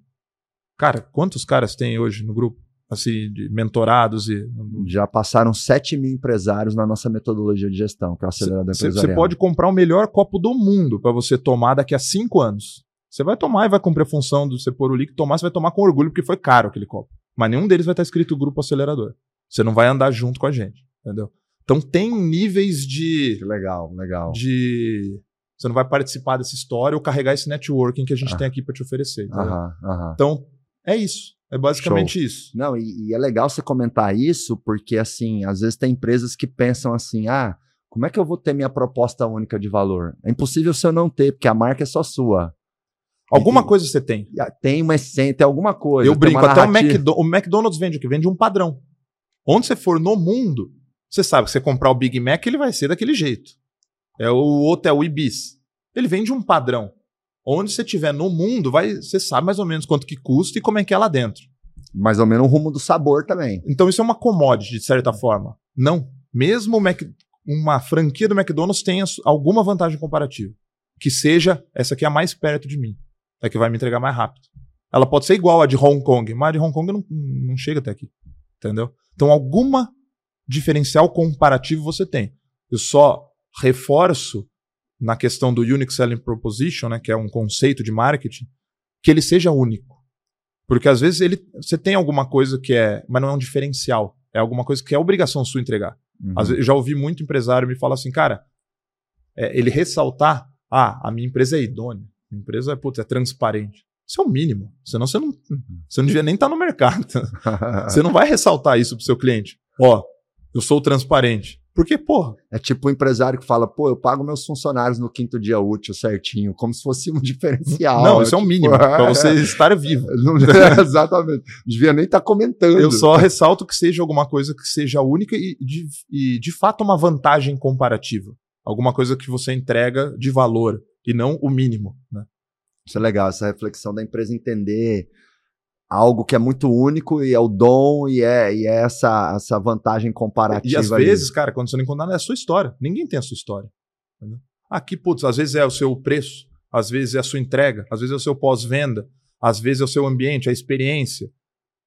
Cara, quantos caras tem hoje no grupo? Assim, de mentorados e. Já passaram 7 mil empresários na nossa metodologia de gestão, que é o acelerador Você empresarial. pode comprar o melhor copo do mundo para você tomar daqui a cinco anos. Você vai tomar e vai cumprir a função de você pôr o líquido, tomar, você vai tomar com orgulho, porque foi caro aquele copo. Mas nenhum deles vai estar escrito grupo acelerador. Você não vai andar junto com a gente, entendeu? Então tem níveis de. Que legal, legal. de você não vai participar dessa história ou carregar esse networking que a gente Ah. tem aqui para te oferecer. Aham, aham. Então, é isso. É basicamente isso. Não, e, e é legal você comentar isso, porque assim, às vezes tem empresas que pensam assim: ah, como é que eu vou ter minha proposta única de valor? É impossível se eu não ter, porque a marca é só sua. Alguma E- coisa você tem. Tem uma essência, tem alguma coisa. Eu brinco, até o. McDo- o McDonald's vende o que? Vende um padrão. Onde você for no mundo, você sabe que você comprar o Big Mac, ele vai ser daquele jeito. É o outro é o Ibis. Ele vende um padrão. Onde você estiver no mundo, vai, você sabe mais ou menos quanto que custa e como é que é lá dentro. Mais ou menos o rumo do sabor também. Então isso é uma commodity, de certa forma. Não. Mesmo Mac- uma franquia do McDonald's tenha alguma vantagem comparativa. Que seja, essa aqui é a mais perto de mim. É que vai me entregar mais rápido. Ela pode ser igual a de Hong Kong, mas a de Hong Kong não, não chega até aqui. Entendeu? Então alguma diferencial comparativo você tem. Eu só reforço na questão do Unique Selling Proposition, né, que é um conceito de marketing, que ele seja único. Porque às vezes ele, você tem alguma coisa que é, mas não é um diferencial. É alguma coisa que é obrigação sua entregar. Uhum. Às vezes, eu já ouvi muito empresário me falar assim, cara, é, ele ressaltar, ah, a minha empresa é idônea, minha empresa putz, é transparente. Isso é o mínimo. Senão você não, você não devia nem estar no mercado. Você não vai ressaltar isso pro seu cliente. Ó, eu sou transparente. Porque, porra, É tipo o empresário que fala, pô, eu pago meus funcionários no quinto dia útil certinho, como se fosse um diferencial. não, isso é o Tipo, mínimo para você estar vivo. Não- exatamente. Devia nem estar comentando. Eu só ressalto que seja alguma coisa que seja única e de, e de fato uma vantagem comparativa. Alguma coisa que você entrega de valor e não o mínimo. Né? Isso é legal, essa reflexão da empresa entender algo que é muito único e é o dom e é, e é essa, essa vantagem comparativa. E às ali. vezes, cara, quando você não encontra nada, é a sua história. Ninguém tem a sua história. entendeu? Aqui, putz, às vezes é o seu preço. às vezes é a sua entrega, às vezes é o seu pós-venda, às vezes é o seu ambiente, a experiência,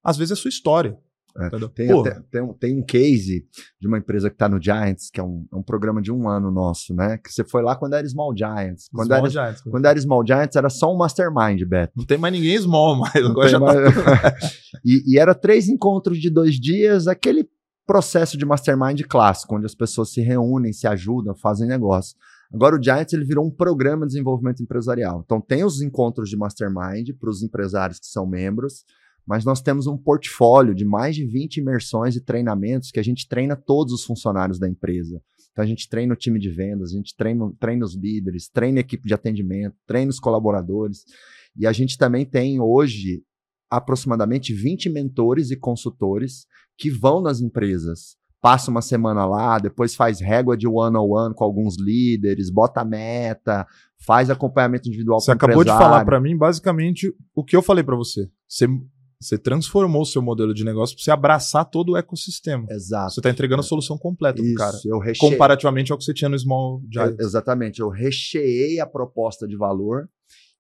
às vezes é a sua história. É, tem, até, tem, um, tem, um, case de uma empresa que está no Giants, que é um, é um, programa de um ano nosso, né? Que você foi lá quando era Small Giants. Quando, small era, Giants, quando era Small Giants, era só um mastermind, Beto. Não tem mais ninguém small, mas agora já mais... tá... e, e era três encontros de dois dias, aquele processo de mastermind clássico, onde as pessoas se reúnem, se ajudam, fazem negócio. Agora o Giants ele virou um programa de desenvolvimento empresarial. Então tem os encontros de mastermind para os empresários que são membros, mas nós temos um portfólio de mais de 20 imersões e treinamentos que a gente treina todos os funcionários da empresa. Então a gente treina o time de vendas, a gente treina, treina os líderes, treina a equipe de atendimento, treina os colaboradores. E a gente também tem hoje aproximadamente 20 mentores e consultores que vão nas empresas. Passa uma semana lá, depois faz régua de one-on-one -on -one com alguns líderes, bota meta, faz acompanhamento individual Você acabou empresário. de falar para mim basicamente o que eu falei para você. Você você transformou o seu modelo de negócio para você abraçar todo o ecossistema. Exato. Você está entregando a solução completa Isso, cara. Eu recheei... Comparativamente ao que você tinha no Small Giant. É, exatamente. Eu recheei a proposta de valor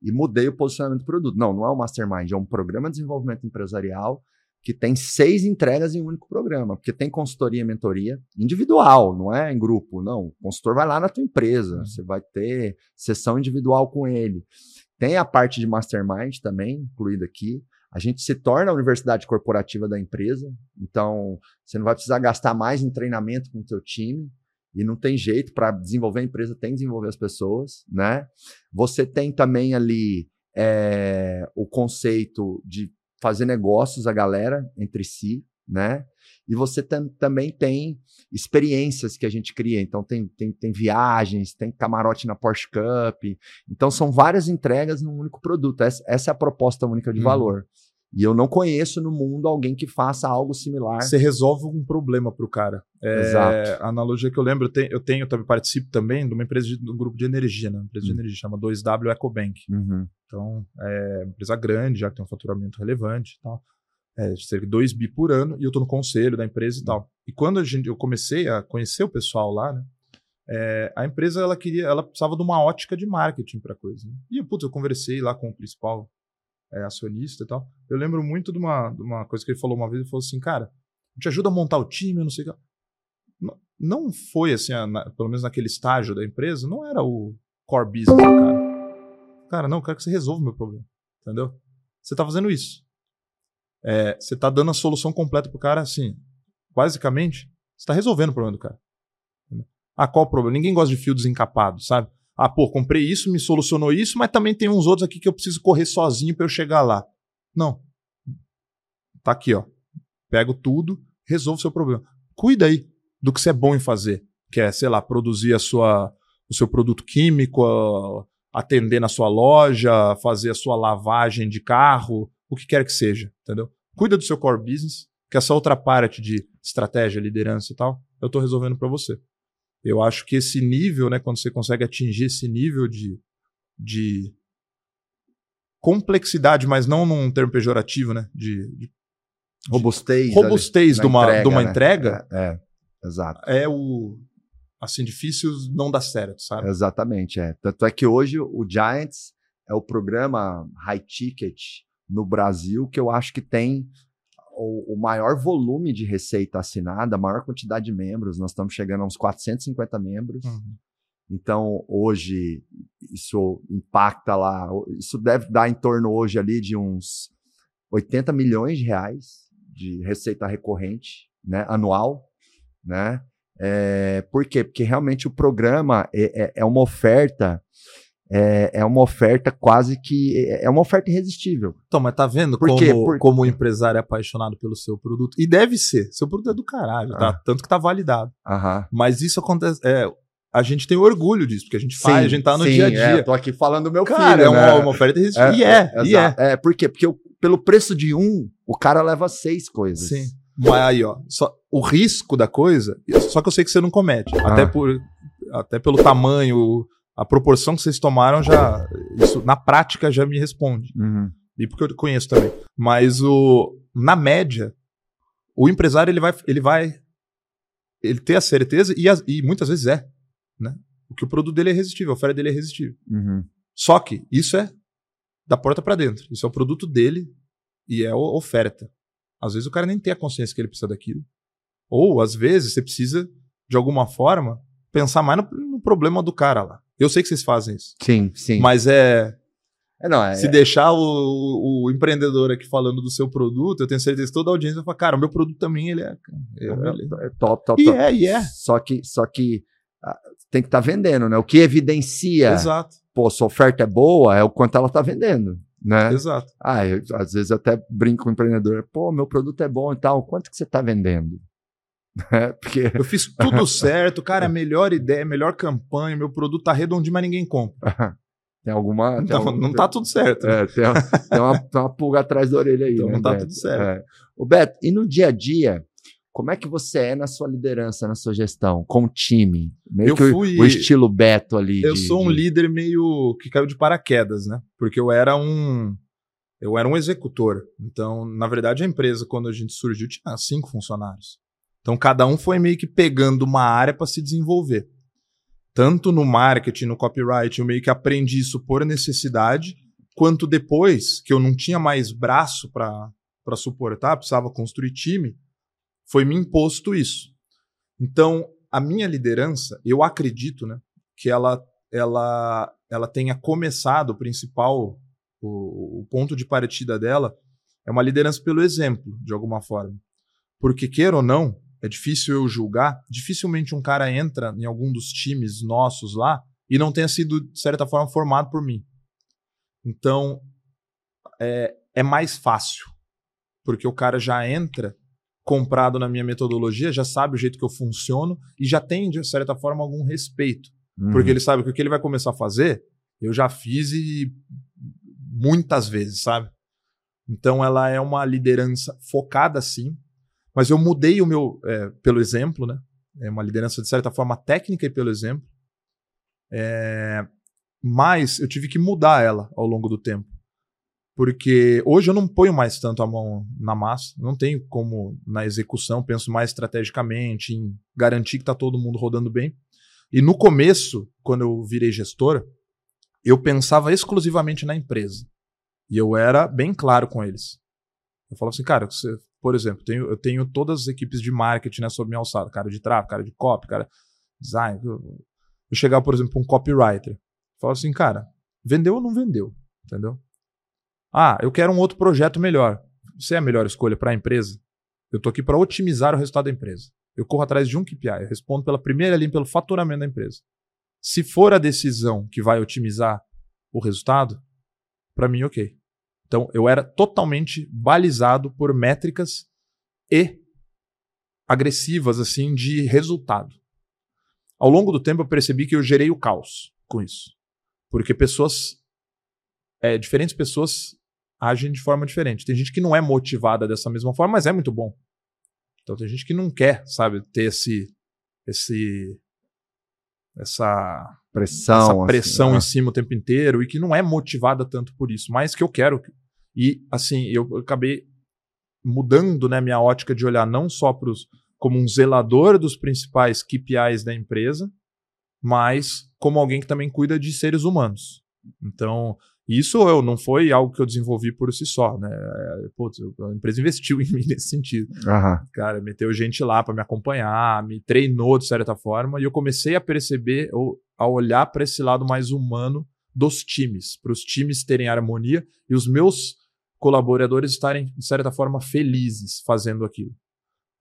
e mudei o posicionamento do produto. Não, não é um mastermind, é um programa de desenvolvimento empresarial que tem seis entregas em um único programa, porque tem consultoria e mentoria individual, não é em grupo, não. O consultor vai lá na tua empresa, uhum. você vai ter sessão individual com ele. Tem a parte de mastermind também, incluída aqui. A gente se torna a universidade corporativa da empresa, então você não vai precisar gastar mais em treinamento com o seu time, e não tem jeito para desenvolver a empresa, tem que desenvolver as pessoas, né? Você tem também ali é, o conceito de fazer negócios a galera entre si, né? E você tem, também tem experiências que a gente cria. Então, tem, tem, tem viagens, tem camarote na Porsche Cup. Então, são várias entregas num único produto. Essa, essa é a proposta única de uhum. valor. E eu não conheço no mundo alguém que faça algo similar. Você resolve um problema para o cara. É, Exato. A analogia que eu lembro, eu tenho, eu tenho também participo também de uma empresa de, de um grupo de energia, né? Uma empresa uhum. de energia chama 2W EcoBank. Uhum. Então, é uma empresa grande, já que tem um faturamento relevante e tal. É, cerca de 2 bi por ano, e eu estou no conselho da empresa e tal. E quando a gente, eu comecei a conhecer o pessoal lá, né? É, a empresa ela queria, ela precisava de uma ótica de marketing para coisa. Né? E putz, eu conversei lá com o principal é, acionista e tal. Eu lembro muito de uma, de uma coisa que ele falou uma vez, ele falou assim, cara, te ajuda a montar o time, eu não sei o que. Não, foi assim, na, pelo menos naquele estágio da empresa, não era o core business do cara. Cara, não, eu quero que você resolva o meu problema. Entendeu? Você tá fazendo isso. É, você tá dando a solução completa pro cara, assim, basicamente, você tá resolvendo o problema do cara. Ah, qual o problema? Ninguém gosta de fio desencapado, sabe? Ah, pô, comprei isso, me solucionou isso, mas também tem uns outros aqui que eu preciso correr sozinho para eu chegar lá. Não. Tá aqui, ó. Pego tudo, resolvo o seu problema. Cuida aí do que você é bom em fazer, que é, sei lá, produzir a sua, o seu produto químico, atender na sua loja, fazer a sua lavagem de carro, o que quer que seja, entendeu? Cuida do seu core business, que essa outra parte de estratégia, liderança e tal, eu estou resolvendo para você. Eu acho que esse nível, né, quando você consegue atingir esse nível de, de complexidade, mas não num termo pejorativo, né, de, de robustez, robustez de uma, entrega, de uma né? entrega, é, é, exato. É o assim difícil não dar certo, sabe? Exatamente, é. Tanto é que hoje o Giants é o programa high ticket no Brasil que eu acho que tem o, o, maior volume de receita assinada, a maior quantidade de membros, nós estamos chegando a uns 450 membros. Uhum. Então, hoje, isso impacta lá, isso deve dar em torno hoje ali de uns 80 milhões de reais de receita recorrente, né, anual, né? É, por quê? Porque realmente o programa é, é, é uma oferta é, é uma oferta quase que. É, é uma oferta irresistível. Então, mas tá vendo Por como, Por... como o empresário é apaixonado pelo seu produto? E deve ser. Seu produto é do caralho, tá? ah. tá? Tanto que tá validado. Aham. Mas isso acontece. É, a gente tem orgulho disso, porque a gente faz, sim, a gente tá no sim, dia a dia. É, tô aqui falando do meu cara, filho. É uma, né? uma oferta irresistível. É, e é, e é. É, por quê? Porque eu, pelo preço de um, o cara leva seis coisas. Sim. Mas aí, ó, só, o risco da coisa, só que eu sei que você não comete. Ah. Até, por, até pelo tamanho, a proporção que vocês tomaram já. Isso na prática já me responde. Uhum. E porque eu conheço também. Mas o, na média, o empresário ele vai, ele vai ele ter a certeza, e, e muitas vezes é. Né? Porque o produto dele é resistível, a oferta dele é resistível. Uhum. Só que isso é da porta para dentro. Isso é o produto dele e é a oferta. Às vezes o cara nem tem a consciência que ele precisa daquilo. Ou, às vezes, você precisa, de alguma forma, pensar mais no, no problema do cara lá. Eu sei que vocês fazem isso. Sim, sim. Mas é. É, não, é, Se deixar o, o empreendedor aqui falando do seu produto, eu tenho certeza que toda a audiência vai falar, cara, o meu produto também ele é. é, é, é top, top, e top. é, e é. Só que, só que ah, tem que estar vendendo, né? O que evidencia, Exato, pô, sua oferta é boa, é o quanto ela tá vendendo, né? exato. Ah, eu, às vezes eu até brinco com o empreendedor, pô, meu produto é bom e tal, quanto que você tá vendendo? É, Porque Eu fiz tudo certo, cara, melhor ideia, melhor campanha, meu produto tá redondinho, mas ninguém compra. tem alguma... tem Então, algum- não tá tudo certo. né? É, tem, uma, tem, uma, tem uma pulga atrás da orelha aí. Então né, não tá Beto? tudo certo. É. Ô, Beto, e no dia a dia, como é que você é na sua liderança, na sua gestão, com o time? Meio Eu que o- fui- o, estilo Beto ali. Eu de- sou um de- líder meio que caiu de paraquedas, né? Porque eu era um eu era um executor. Então, na verdade, a empresa quando a gente surgiu tinha cinco funcionários. Então, cada um foi meio que pegando uma área para se desenvolver. Tanto no marketing, no copyright, eu meio que aprendi isso por necessidade, quanto depois que eu não tinha mais braço para suportar, precisava construir time, foi me imposto isso. Então, a minha liderança, eu acredito, né, que ela ela ela tenha começado o principal o, o ponto de partida dela é uma liderança pelo exemplo, de alguma forma. Porque queira ou não, é difícil eu julgar, dificilmente um cara entra em algum dos times nossos lá e não tenha sido de certa forma formado por mim. Então, é, é mais fácil, porque o cara já entra comprado na minha metodologia, já sabe o jeito que eu funciono e já tem, de certa forma, algum respeito. Uhum. Porque ele sabe que o que ele vai começar a fazer, eu já fiz e muitas vezes, sabe? Então ela é uma liderança focada sim, mas eu mudei o meu é, pelo exemplo, né? É uma liderança de certa forma técnica e pelo exemplo. É, mas eu tive que mudar ela ao longo do tempo. Porque hoje eu não ponho mais tanto a mão na massa, não tenho como na execução, penso mais estrategicamente em garantir que está todo mundo rodando bem. E no começo, quando eu virei gestor, eu pensava exclusivamente na empresa. E eu era bem claro com eles. Eu falava assim, cara, você, por exemplo, tenho, eu tenho todas as equipes de marketing né, sob minha alçada, cara de tráfego, cara de copy, cara de design. Eu, chegava, por exemplo, um copywriter. Falava assim, cara, vendeu ou não vendeu? Entendeu? Ah, eu quero um outro projeto melhor. Você é a melhor escolha para a empresa? Eu tô aqui para otimizar o resultado da empresa. Eu corro atrás de um KPI, eu respondo pela primeira linha, pelo faturamento da empresa. Se for a decisão que vai otimizar o resultado, para mim, ok. Então, eu era totalmente balizado por métricas e agressivas, assim, de resultado. Ao longo do tempo, eu percebi que eu gerei o caos com isso. Porque pessoas, é, diferentes pessoas agem de forma diferente. Tem gente que não é motivada dessa mesma forma, mas é muito bom. Então, tem gente que não quer, sabe, ter esse, esse, essa Pressão. essa assim, pressão ah. em cima o tempo inteiro e que não é motivada tanto por isso, mas que eu quero. E assim, eu acabei mudando né, minha ótica de olhar não só pros, como um zelador dos principais KPIs da empresa, mas como alguém que também cuida de seres humanos. Então, isso eu não foi algo que eu desenvolvi por si só, né? Putz, a empresa investiu em mim nesse sentido Aham. cara, meteu gente lá para me acompanhar, me treinou de certa forma, e eu comecei a perceber, ou a olhar para esse lado mais humano dos times, para os times terem harmonia e os meus colaboradores estarem, de certa forma, felizes fazendo aquilo.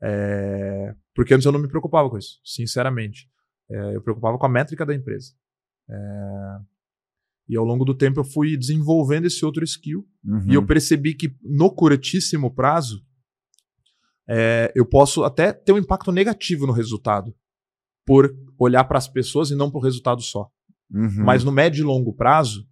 É, Porque antes eu não me preocupava com isso, sinceramente. É, Eu preocupava com a métrica da empresa. É, E ao longo do tempo eu fui desenvolvendo esse outro skill Uhum. e eu percebi que no curtíssimo prazo é, eu posso até ter um impacto negativo no resultado por olhar para as pessoas e não para o resultado só. Uhum. Mas no médio e longo prazo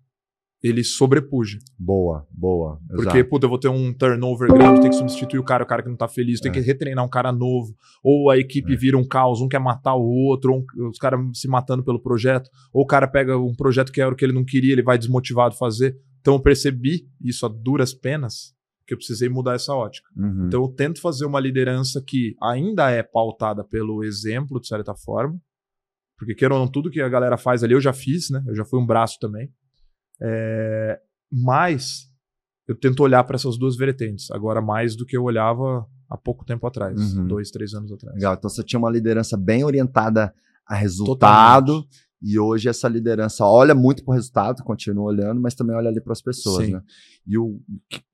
ele sobrepuja. Boa, boa. Porque, exato. puta, eu vou ter um turnover grande, tem que substituir o cara, o cara que não tá feliz, tem É. que retreinar um cara novo. Ou a equipe vira um caos, um quer matar o outro, ou um- os caras se matando pelo projeto. Ou o cara pega um projeto que era o que ele não queria, ele vai desmotivado fazer. Então eu percebi isso a duras penas, que eu precisei mudar essa ótica. Uhum. Então eu tento fazer uma liderança que ainda é pautada pelo exemplo, de certa forma. Porque queira ou não, tudo que a galera faz ali eu já fiz, né? Eu já fui um braço também. É, mas eu tento olhar para essas duas vertentes, agora mais do que eu olhava há pouco tempo atrás, Uhum. dois, três anos atrás. Legal. Então você tinha uma liderança bem orientada a resultado. Totalmente. E hoje essa liderança olha muito para o resultado, continua olhando, mas também olha ali para as pessoas, Sim. né? E o,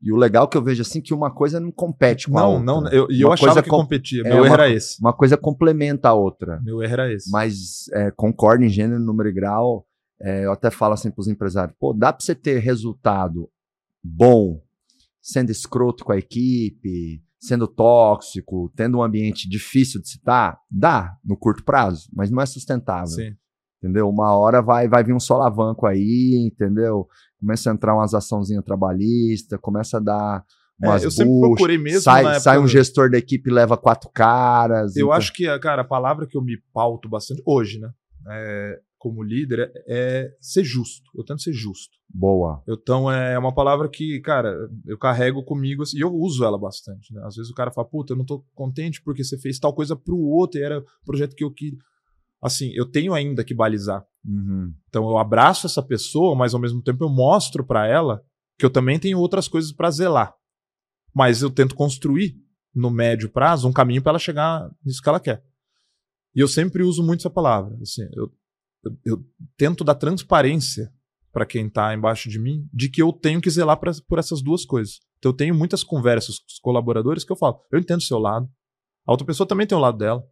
e o legal que eu vejo assim que uma coisa não compete com a Não, outra. não, eu, e eu Uma achava que com- competia. é Meu erro uma- era esse. Uma coisa complementa a outra. Meu erro era esse. Mas é, concordo em gênero, número e grau. É, eu até falo assim para os empresários: pô, dá para você ter resultado bom sendo escroto com a equipe, sendo tóxico, tendo um ambiente difícil de citar? Dá, no curto prazo, mas não é sustentável. Sim. Entendeu? Uma hora vai, vai vir um solavanco aí, entendeu? Começa a entrar umas açãozinhas trabalhistas, começa a dar É, umas eu sempre buchas, procurei mesmo sai, sai um gestor da equipe e leva quatro caras. Eu então- acho que, cara, a palavra que eu me pauto bastante hoje, né? é, como líder, é, é ser justo. Eu tento ser justo. Boa. Então é uma palavra que, cara, eu carrego comigo assim, e eu uso ela bastante. Né? Às vezes o cara fala, puta, eu não tô contente porque você fez tal coisa pro outro e era o projeto que eu queria. Assim, eu tenho ainda que balizar. Uhum. Então eu abraço essa pessoa, mas ao mesmo tempo eu mostro pra ela que eu também tenho outras coisas pra zelar. Mas eu tento construir no médio prazo um caminho pra ela chegar nisso que ela quer. E eu sempre uso muito essa palavra. Assim, eu, eu, tento dar transparência pra quem tá embaixo de mim de que eu tenho que zelar pra, por essas duas coisas. Então eu tenho muitas conversas com os colaboradores que eu falo, eu entendo o seu lado, a outra pessoa também tem o lado dela.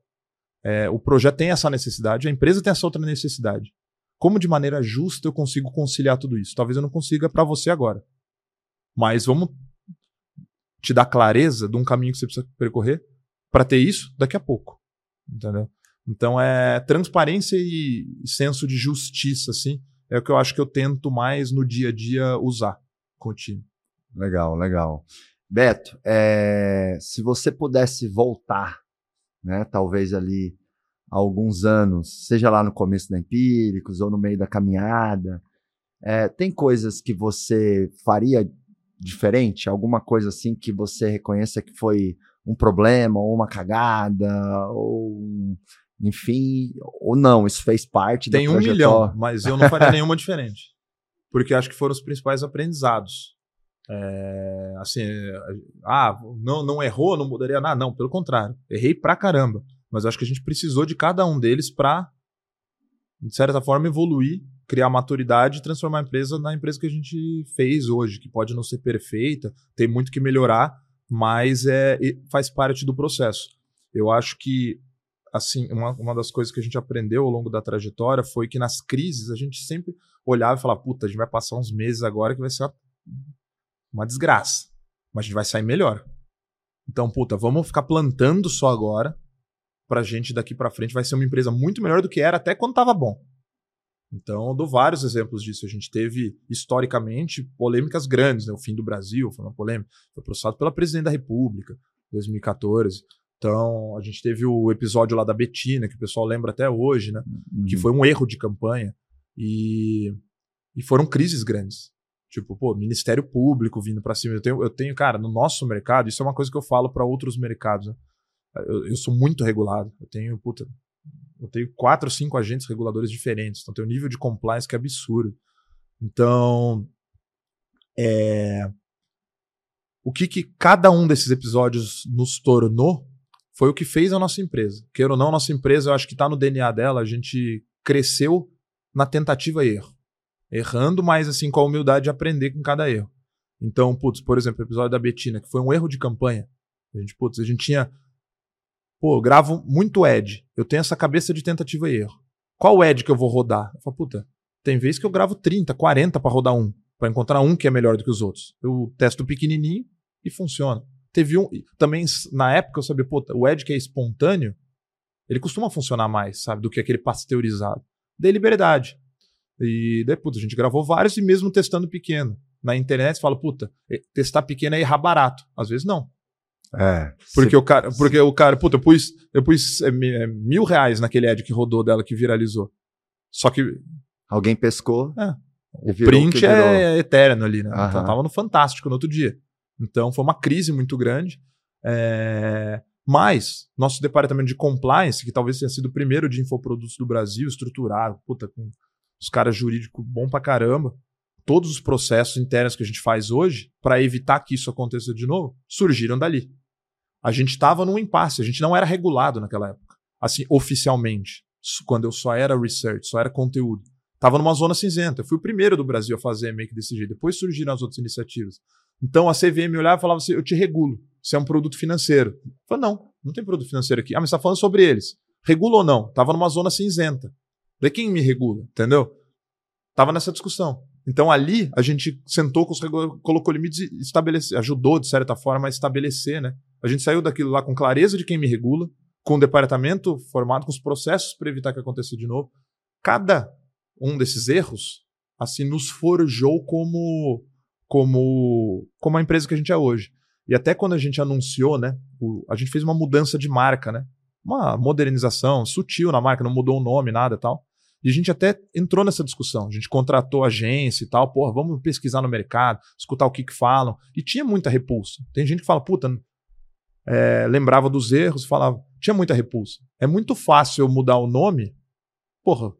É, o projeto tem essa necessidade, a empresa tem essa outra necessidade como de maneira justa eu consigo conciliar tudo isso? Talvez eu não consiga para você agora. Mas vamos te dar clareza de um caminho que você precisa percorrer para ter isso daqui a pouco. Entendeu? Então é transparência e senso de justiça assim, é o que eu acho que eu tento mais no dia a dia usar com o time. Legal, legal. Beto, é, se você pudesse voltar, né, talvez ali há alguns anos, seja lá no começo da Empíricos ou no meio da caminhada, é, tem coisas que você faria diferente? Alguma coisa assim que você reconheça que foi um problema ou uma cagada ou enfim, ou não, isso fez parte Tem da um milhão, mas eu não faria nenhuma diferente. Porque acho que foram os principais aprendizados. É, assim, é, ah, não, não errou, não mudaria nada. Não, pelo contrário. Errei pra caramba. Mas acho que a gente precisou de cada um deles pra, de certa forma, evoluir, criar maturidade e transformar a empresa na empresa que a gente fez hoje, que pode não ser perfeita, tem muito que melhorar, mas é, faz parte do processo. Eu acho que assim, uma, uma das coisas que a gente aprendeu ao longo da trajetória foi que nas crises a gente sempre olhava e falava, puta, a gente vai passar uns meses agora que vai ser uma, uma desgraça. Mas a gente vai sair melhor. Então, puta, vamos ficar plantando só agora pra gente daqui pra frente vai ser uma empresa muito melhor do que era até quando tava bom. Então, eu dou vários exemplos disso. A gente teve, historicamente, polêmicas grandes. Né? O fim do Brasil foi uma polêmica. Foi processado pela presidente da República, em 2014. Então, a gente teve o episódio lá da Betina, que o pessoal lembra até hoje, né? Que Uhum. foi um erro de campanha. E, e foram crises grandes. Tipo, pô, Ministério Público vindo pra cima. Eu tenho, eu tenho, cara, no nosso mercado, isso é uma coisa que eu falo pra outros mercados. Né? Eu, eu sou muito regulado. Eu tenho, puta, eu tenho quatro ou cinco agentes reguladores diferentes. Então, tem um nível de compliance que é absurdo. Então, é, o que, que cada um desses episódios nos tornou foi o que fez a nossa empresa. Queira ou não, nossa empresa, eu acho que está no DNA dela, a gente cresceu na tentativa e erro. Errando, mas assim, com a humildade de aprender com cada erro. Então, putz, por exemplo, o episódio da Betina, que foi um erro de campanha. A gente, putz, a gente tinha. Pô, eu gravo muito ad. Eu tenho essa cabeça de tentativa e erro. Qual ad que eu vou rodar? Eu falo, puta, tem vezes que eu gravo 30, 40 para rodar um. para encontrar um que é melhor do que os outros. Eu testo pequenininho e funciona. Teve um. Também, na época, eu sabia, puta, o ad que é espontâneo, ele costuma funcionar mais, sabe, do que aquele pasteurizado. Dei liberdade. E daí, puta, a gente gravou vários e mesmo testando pequeno. Na internet você fala, puta, testar pequeno é errar barato. Às vezes não. É. Porque o cara, porque o cara, puta, eu pus, eu pus é, mil reais naquele ad que rodou dela, que viralizou. Só que. Alguém pescou. É. O print é eterno ali, né? Aham. Então tava no Fantástico no outro dia. Então foi uma crise muito grande. É... Mas, nosso departamento de compliance, que talvez tenha sido o primeiro de infoprodutos do Brasil, estruturado, puta, com os caras jurídicos bom pra caramba, todos os processos internos que a gente faz hoje, para evitar que isso aconteça de novo, surgiram dali. A gente estava num impasse, a gente não era regulado naquela época, assim, oficialmente, quando eu só era research, só era conteúdo. Tava numa zona cinzenta. Eu fui o primeiro do Brasil a fazer meio que desse jeito. Depois surgiram as outras iniciativas. Então a CVM olhava e falava assim: eu te regulo. Você é um produto financeiro. Eu falei, não, não tem produto financeiro aqui. Ah, mas você está falando sobre eles. Regula ou não? Tava numa zona cinzenta. Daí quem me regula? Entendeu? Tava nessa discussão. Então ali a gente sentou com os colocou limites e estabeleceu, ajudou de certa forma a estabelecer, né? A gente saiu daquilo lá com clareza de quem me regula, com o departamento formado, com os processos para evitar que aconteça de novo. Cada um desses erros, assim, nos forjou como, como, como a empresa que a gente é hoje. E até quando a gente anunciou, né, o, a gente fez uma mudança de marca, né? Uma modernização sutil na marca, não mudou o nome, nada tal. E a gente até entrou nessa discussão. A gente contratou agência e tal, porra, vamos pesquisar no mercado, escutar o que, que falam. E tinha muita repulsa. Tem gente que fala, puta, é, lembrava dos erros, falava, tinha muita repulsa. É muito fácil eu mudar o nome, porra,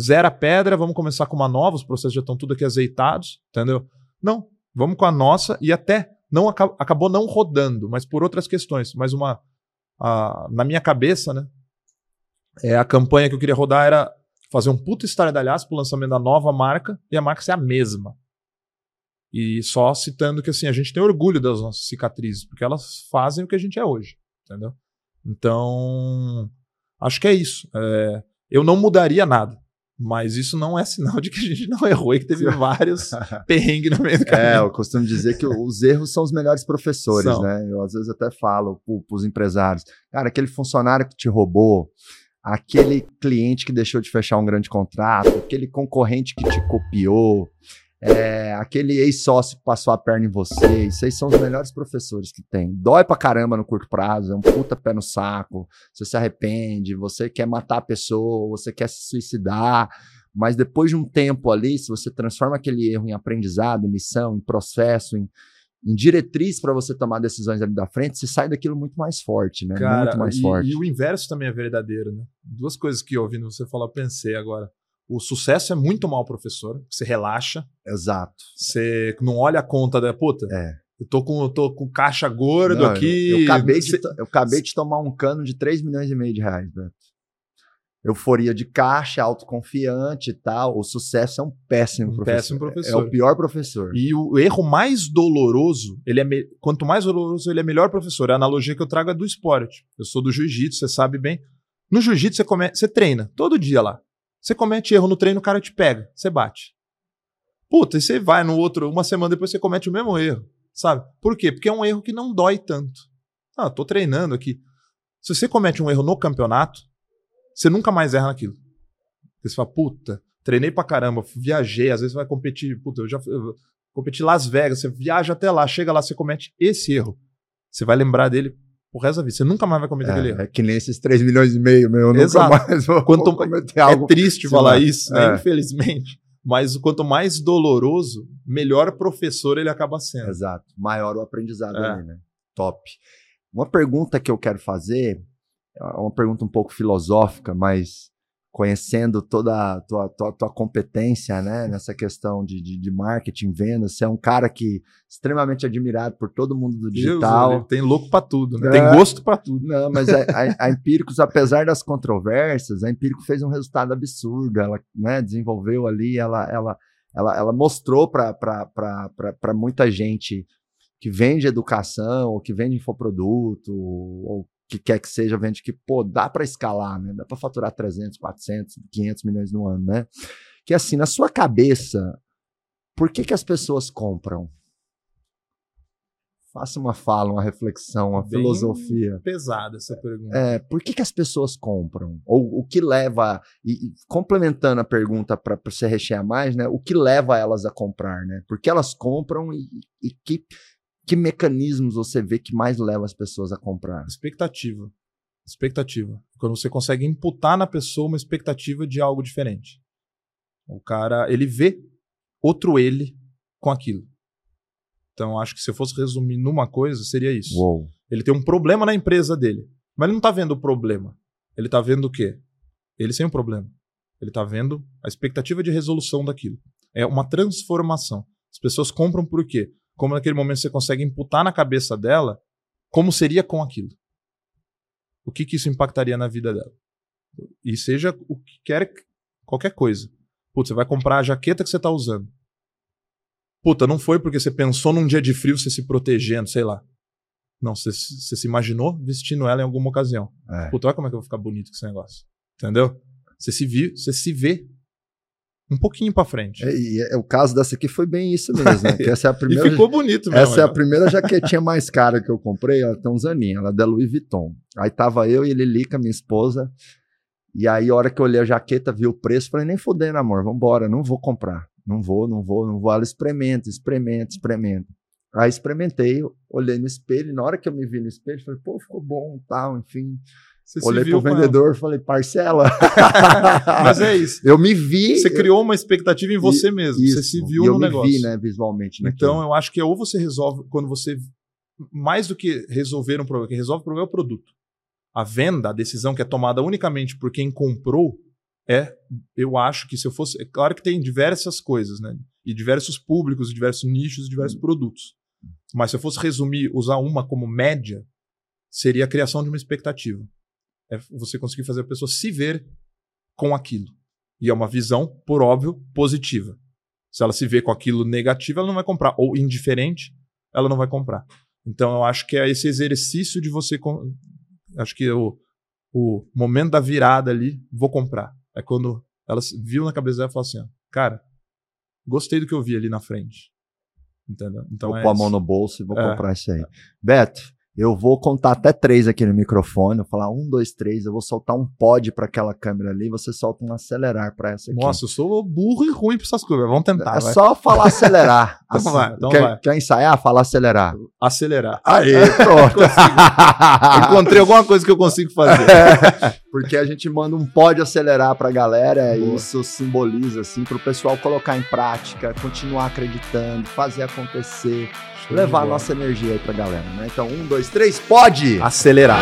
zera a pedra, vamos começar com uma nova, os processos já estão tudo aqui azeitados, entendeu? Não, vamos com a nossa e até não acabou não rodando, mas por outras questões. Mas uma a, na minha cabeça, né? É, a campanha que eu queria rodar era fazer um puto estardalhaço pro lançamento da nova marca e a marca ser a mesma. E só citando que assim, a gente tem orgulho das nossas cicatrizes, porque elas fazem o que a gente é hoje, entendeu? Então, acho que é isso. É, eu não mudaria nada. Mas isso não é sinal de que a gente não errou e que teve vários perrengues no meio do caminho. É, eu costumo dizer que os erros são os melhores professores, são. né? Eu às vezes até falo para os empresários, cara, aquele funcionário que te roubou, aquele cliente que deixou de fechar um grande contrato, aquele concorrente que te copiou, é, aquele ex-sócio que passou a perna em você, vocês são os melhores professores que tem. Dói pra caramba no curto prazo, é um puta pé no saco, você se arrepende, você quer matar a pessoa, você quer se suicidar, mas depois de um tempo ali, se você transforma aquele erro em aprendizado, em lição, em processo, em, em diretriz para você tomar decisões ali da frente, você sai daquilo muito mais forte, né? Cara, muito mais e, forte. E o inverso também é verdadeiro, né? Duas coisas que ouvindo você falar, pensei agora. O sucesso é muito mal professor. Você relaxa. Exato. Você não olha a conta da puta. É. Eu tô com, eu tô com caixa gordo não, aqui. Eu, eu acabei de, eu acabei de tomar um cano de 3 milhões e meio de reais, Beto. Euforia de caixa, autoconfiante e tal. O sucesso é um péssimo um professor. Péssimo professor. É o pior professor. E o erro mais doloroso, ele é me... quanto mais doloroso, ele é melhor professor. A analogia que eu trago é do esporte. Eu sou do jiu-jitsu, você sabe bem. No jiu-jitsu você, come... você treina todo dia lá. Você comete erro no treino, o cara te pega, você bate. Puta, e você vai no outro, uma semana depois você comete o mesmo erro, sabe? Por quê? Porque é um erro que não dói tanto. Ah, tô treinando aqui. Se você comete um erro no campeonato, você nunca mais erra naquilo. Você fala, puta, treinei pra caramba, viajei, às vezes vai competir, puta, eu já eu competi Las Vegas, você viaja até lá, chega lá, você comete esse erro. Você vai lembrar dele o resto da vida. Você nunca mais vai cometer é, aquele erro. É que nem esses 3 milhões e meio, meu. Eu Exato. nunca mais vou, quanto, vou cometer algo. É triste falar isso, né? É. Infelizmente. Mas quanto mais doloroso, melhor professor ele acaba sendo. Exato. Maior o aprendizado é. ali, né? Top. Uma pergunta que eu quero fazer, é uma pergunta um pouco filosófica, mas conhecendo toda a tua, tua, tua competência né, nessa questão de, de, de, marketing, vendas. Você é um cara que extremamente admirado por todo mundo do digital. Deus, tem louco para tudo, né? é, tem gosto para tudo. Não, mas a, a, a, Empíricos, apesar das controvérsias, a Empíricos fez um resultado absurdo. Ela né, desenvolveu ali, ela, ela, ela, ela mostrou para muita gente que vende educação, ou que vende infoproduto, ou que quer que seja, vende que, pô, dá para escalar, né? Dá para faturar 300, 400, 500 milhões no ano, né? Que assim, na sua cabeça, por que que as pessoas compram? Faça uma fala, uma reflexão, uma Bem filosofia. Pesada essa pergunta. É, por que, que as pessoas compram? Ou o que leva, e, e complementando a pergunta para você rechear mais, né? O que leva elas a comprar, né? Porque elas compram e, e que que mecanismos você vê que mais leva as pessoas a comprar? Expectativa. Expectativa. Quando você consegue imputar na pessoa uma expectativa de algo diferente. O cara, ele vê outro ele com aquilo. Então, acho que se eu fosse resumir numa coisa, seria isso. Uou. Ele tem um problema na empresa dele. Mas ele não está vendo o problema. Ele está vendo o quê? Ele sem o problema. Ele está vendo a expectativa de resolução daquilo. É uma transformação. As pessoas compram por quê? Como naquele momento você consegue imputar na cabeça dela como seria com aquilo. O que, que isso impactaria na vida dela. E seja o que quer, qualquer coisa. Putz, você vai comprar a jaqueta que você está usando. Puta, não foi porque você pensou num dia de frio você se protegendo, sei lá. Não, você, você se imaginou vestindo ela em alguma ocasião. É. Puta, olha como é que eu vou ficar bonito com esse negócio. Entendeu? Você se, viu, você se vê um pouquinho para frente. É, e é, o caso dessa aqui foi bem isso mesmo, né? Que essa é a primeira, e ficou bonito mesmo. Essa é a né? primeira jaquetinha mais cara que eu comprei, ela tem uns aninhos, ela é da Louis Vuitton. Aí tava eu e Lilica, minha esposa, e aí a hora que eu olhei a jaqueta, vi o preço, falei, nem fudendo, amor, vambora, não vou comprar. Não vou, não vou, não vou. Ela experimenta, experimenta, experimenta. Aí experimentei, olhei no espelho, e na hora que eu me vi no espelho, falei, pô, ficou bom, tal, enfim. Você olhei pro vendedor, falei, parcela. ela. Mas é isso. eu me vi. Você criou uma expectativa em você mesmo. Isso, Você se viu e eu no me negócio. vi, né, visualmente. naquilo. Então, eu acho que é ou você resolve, quando você. Mais do que resolver um problema, quem resolve o problema é o produto. A venda, a decisão que é tomada unicamente por quem comprou, é. Eu acho que se eu fosse. É claro que tem diversas coisas, né? E diversos públicos, diversos nichos, diversos produtos. Mas se eu fosse resumir, usar uma como média, seria a criação de uma expectativa. É você conseguir fazer a pessoa se ver com aquilo. E é uma visão, por óbvio, positiva. Se ela se vê com aquilo negativo, ela não vai comprar. Ou indiferente, ela não vai comprar. Então eu acho que é esse exercício de você. Acho que o, o momento da virada ali, vou comprar. É quando ela viu na cabeça dela e falou assim: ó, cara, gostei do que eu vi ali na frente. Entendeu? Então vou é pôr a mão no bolso e vou É. comprar isso aí. Beto, eu vou contar até três aqui no microfone. Eu falar um, dois, três. Eu vou soltar um pod para aquela câmera ali. Você solta um acelerar para essa aqui. Nossa, eu sou burro e ruim pra essas coisas. Vamos tentar. é vai. só falar acelerar. Então vai, então quer, vai. quer ensaiar? Falar acelerar. Acelerar. Aí, pronto. Encontrei alguma coisa que eu consigo fazer. Porque a gente manda um pod acelerar pra galera, e Boa. isso simboliza, assim, pro pessoal colocar em prática, continuar acreditando, fazer acontecer, levar a nossa energia aí pra galera, né? Então, um, dois, três, pode! Acelerar.